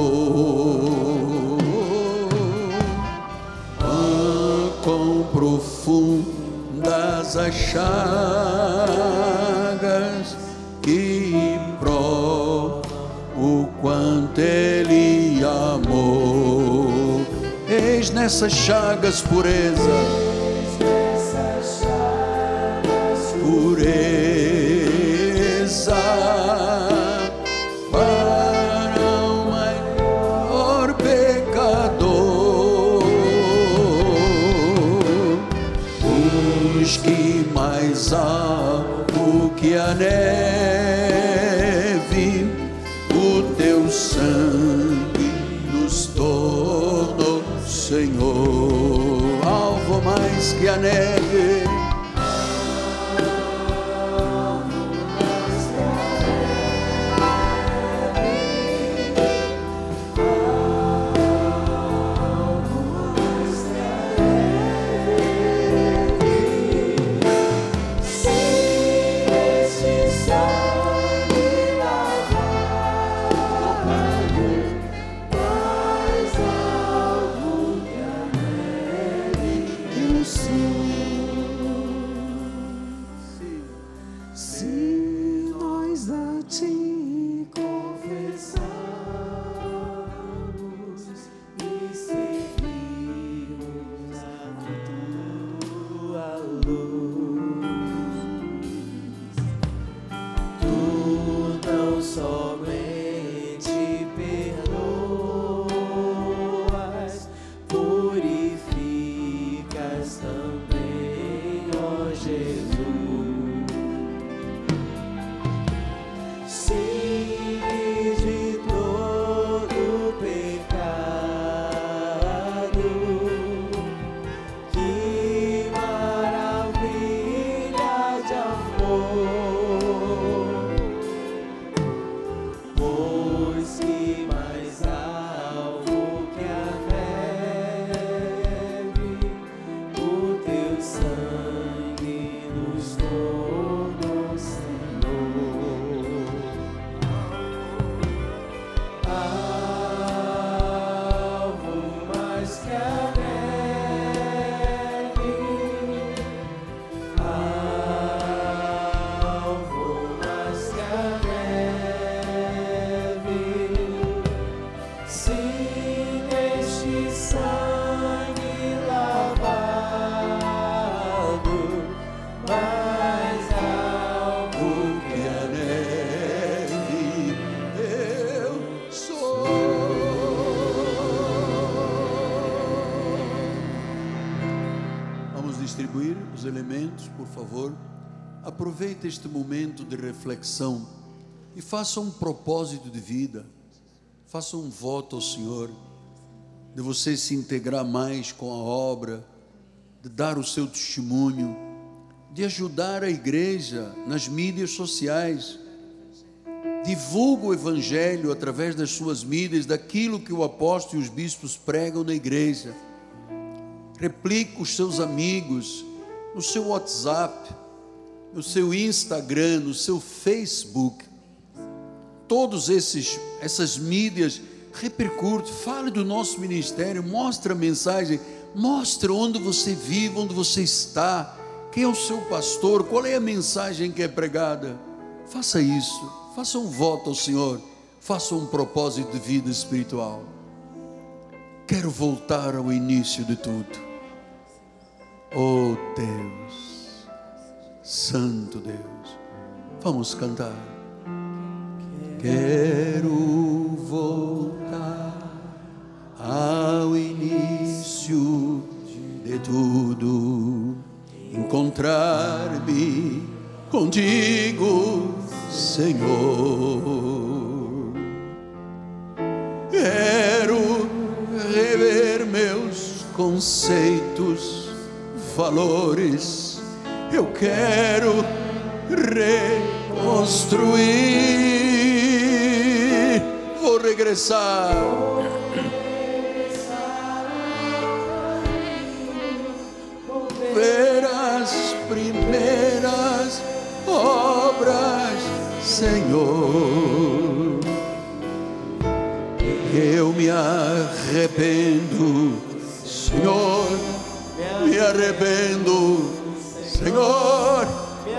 Quão profundas as quanto Ele amou. Eis nessas chagas pureza, pureza para o maior pecador. Os que mais alto que a que a distribuir os elementos, por favor. Aproveite este momento de reflexão e faça um propósito de vida. Faça um voto ao Senhor de você se integrar mais com a obra, de dar o seu testemunho de ajudar a igreja nas mídias sociais. Divulga o evangelho através das suas mídias, daquilo que o apóstolo e os bispos pregam na igreja. Replique os seus amigos no seu WhatsApp, no seu Instagram, no seu Facebook. Todos esses essas mídias repercute, fale do nosso ministério, mostre a mensagem, mostre onde você vive, onde você está, quem é o seu pastor, qual é a mensagem que é pregada. Faça isso, faça um voto ao Senhor, faça um propósito de vida espiritual. Quero voltar ao início de tudo. Oh Deus, Santo Deus, vamos cantar. Quero voltar ao início de tudo, encontrar-me contigo, Senhor. Quero rever meus conceitos valores, eu quero reconstruir. Vou regressar. Ver as primeiras obras, Senhor. Eu me arrependo, Senhor me arrependo, Senhor,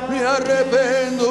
me arrependo,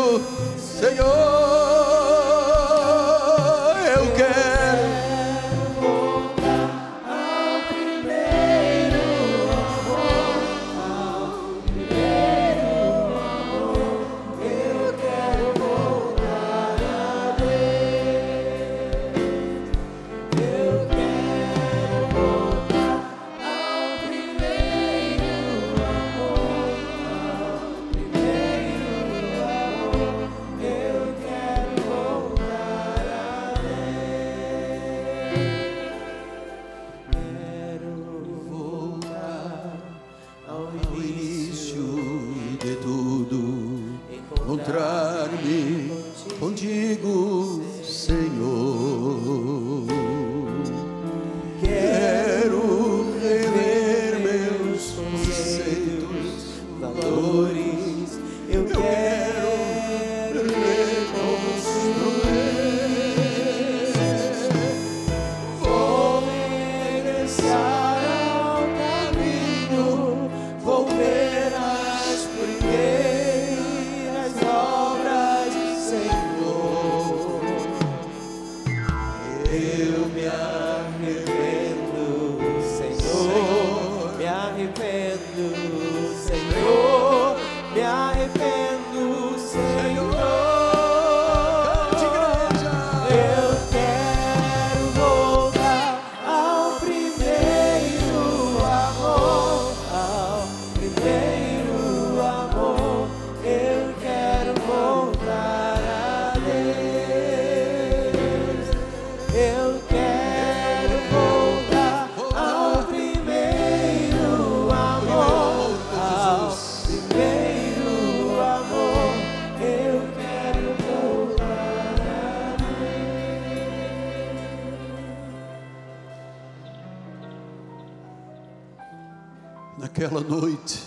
naquela noite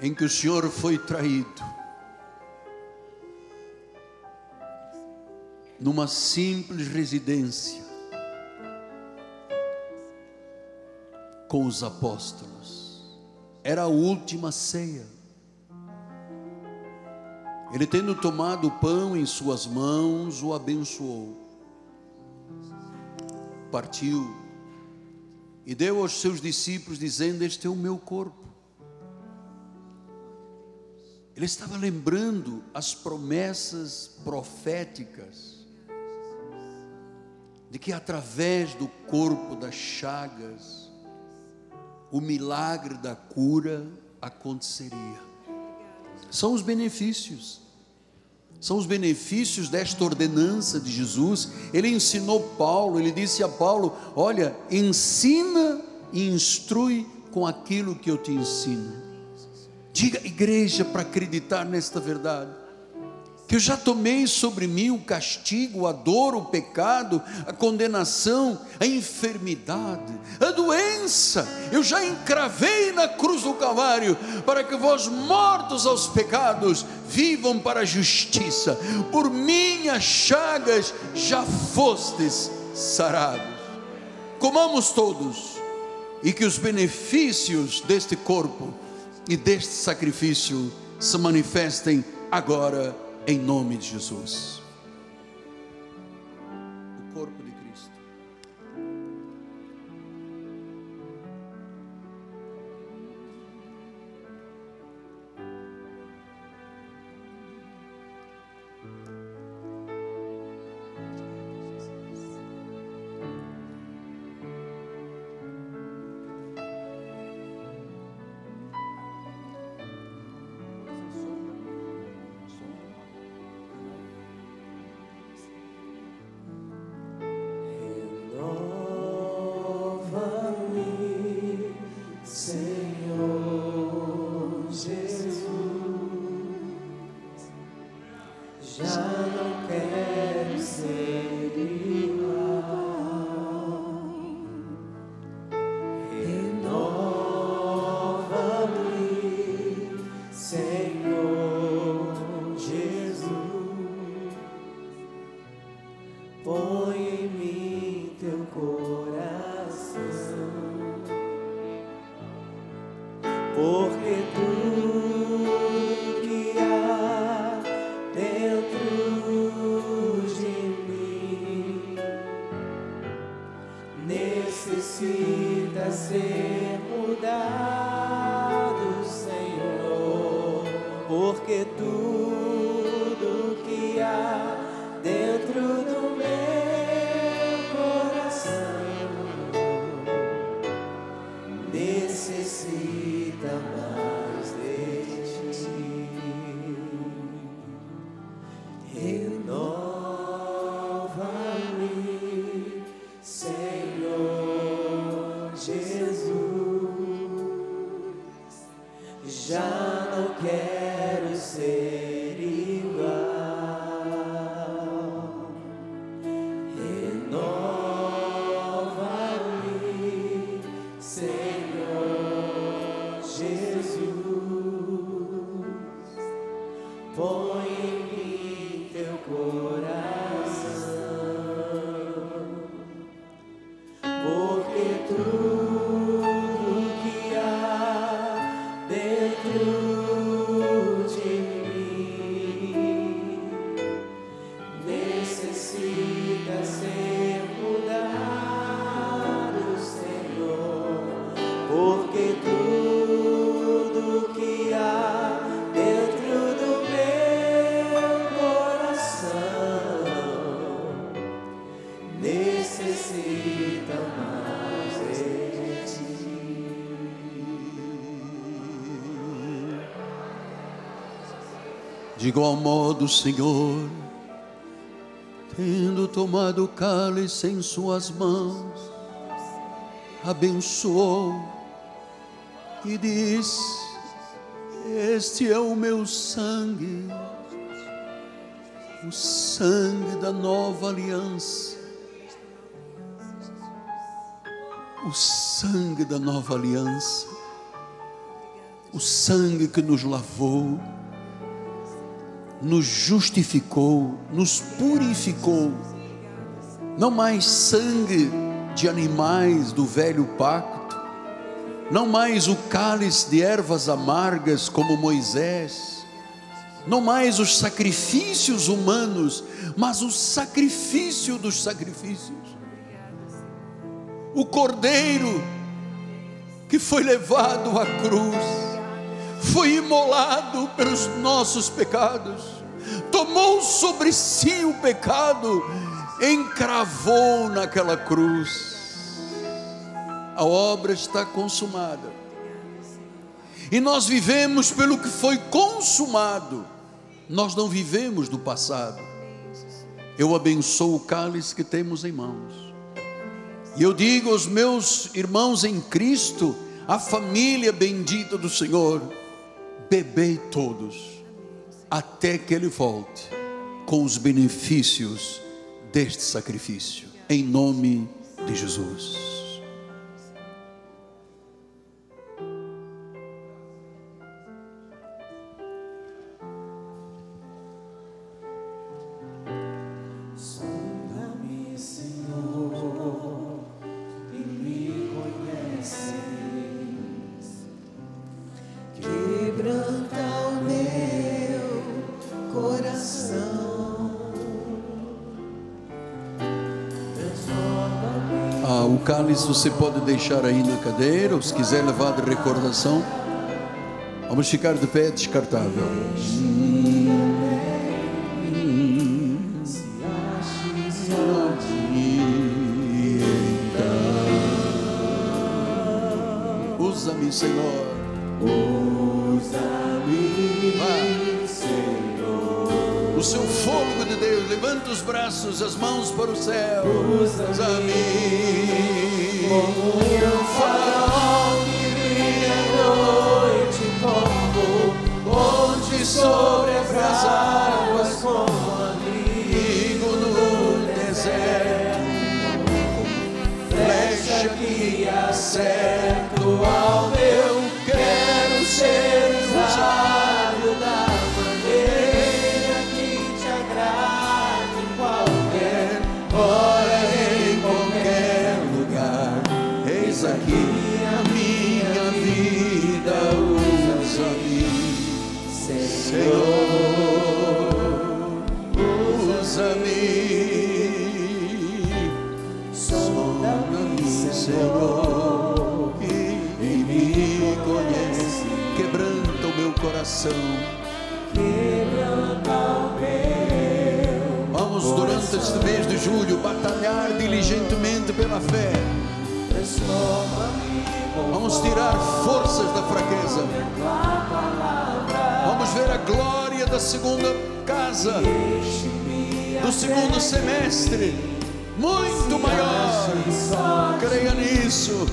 em que o Senhor foi traído, numa simples residência com os apóstolos, era a última ceia. Ele, tendo tomado o pão em suas mãos, o abençoou, partiu e deu aos seus discípulos, dizendo: Este é o meu corpo. Ele estava lembrando as promessas proféticas de que através do corpo das chagas, o milagre da cura aconteceria. São os benefícios. São os benefícios desta ordenança de Jesus. Ele ensinou Paulo, ele disse a Paulo: Olha, ensina e instrui com aquilo que eu te ensino. Diga, igreja, para acreditar nesta verdade que eu já tomei sobre mim o castigo, a dor, o pecado, a condenação, a enfermidade, a doença, eu já encravei na cruz do Calvário, para que vós, mortos aos pecados, vivam para a justiça, por minhas chagas já fostes sarados. Comamos todos, e que os benefícios deste corpo e deste sacrifício se manifestem agora em nome de Jesus. Igual modo, Senhor, tendo tomado o cálice em Suas mãos, abençoou e disse: Este é o meu sangue, o sangue da nova aliança, o sangue da nova aliança, o sangue que nos lavou nos justificou, nos purificou. Não mais sangue de animais do velho pacto, não mais o cálice de ervas amargas como Moisés, não mais os sacrifícios humanos, mas o sacrifício dos sacrifícios. O cordeiro que foi levado à cruz foi imolado pelos nossos pecados, tomou sobre si o pecado, encravou naquela cruz. a obra está consumada. E nós vivemos pelo que foi consumado, nós não vivemos do passado. Eu abençoo o cálice que temos em mãos. E eu digo aos meus irmãos em Cristo, a família bendita do Senhor, bebei todos, até que Ele volte, com os benefícios deste sacrifício, em nome de Jesus. Cálice você pode deixar aí na cadeira, ou se quiser levar de recordação. Vamos ficar de pé descartável. Usa-me, Senhor. Senhor. O seu fôlego de Deus, levanta os braços, as mãos para o céu. Usa-me como Durante este mês de julho batalhar diligentemente pela fé. Vamos tirar forças da fraqueza. Vamos ver a glória da segunda casa, do segundo semestre, muito maior. Creia nisso.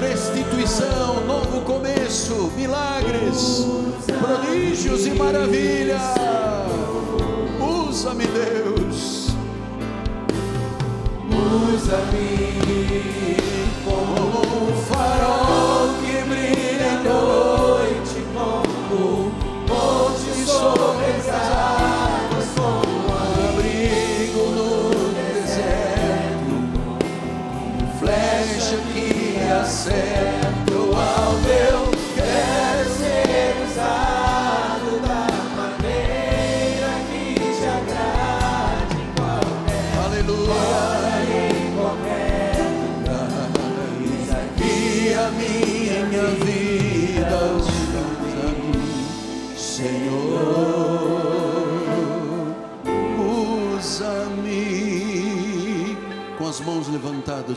Restituição, novo começo, milagres, prodígios e maravilhas. Usa-me, Deus. Usa-me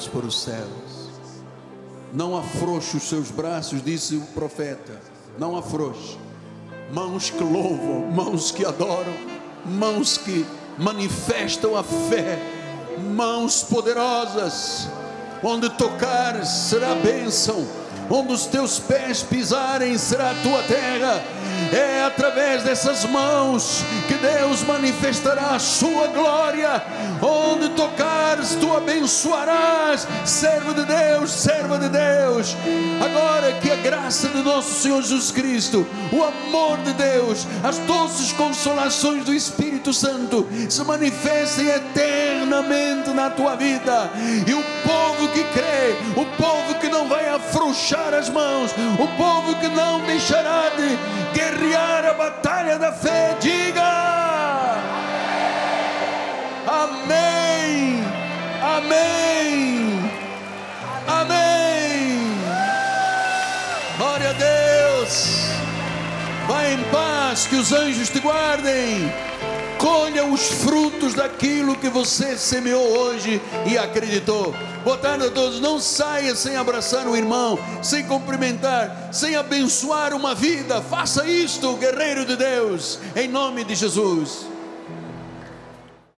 levantadas para os céus. Não afrouxe os seus braços, disse o profeta. Não afrouxe. Mãos que louvam, mãos que adoram, mãos que manifestam a fé, mãos poderosas. Onde tocar será bênção, onde os teus pés pisarem será a tua terra. É através dessas mãos que Deus manifestará a sua glória. Onde tocares, tu abençoarás, servo de Deus, serva de Deus. Agora que a graça de nosso Senhor Jesus Cristo, o amor de Deus, as doces consolações do Espírito Santo se manifestem eternamente na tua vida. E o povo que crê, o povo que não vai afrouxar as mãos, o povo que não deixará de guerrear a batalha da fé, diga: Amém, Amém, Amém. Glória a Deus. Vai em paz, que os anjos te guardem. Colha os frutos daquilo que você semeou hoje e acreditou. Boa tarde a todos. Não saia sem abraçar um irmão, sem cumprimentar, sem abençoar uma vida. Faça isto, guerreiro de Deus, em nome de Jesus.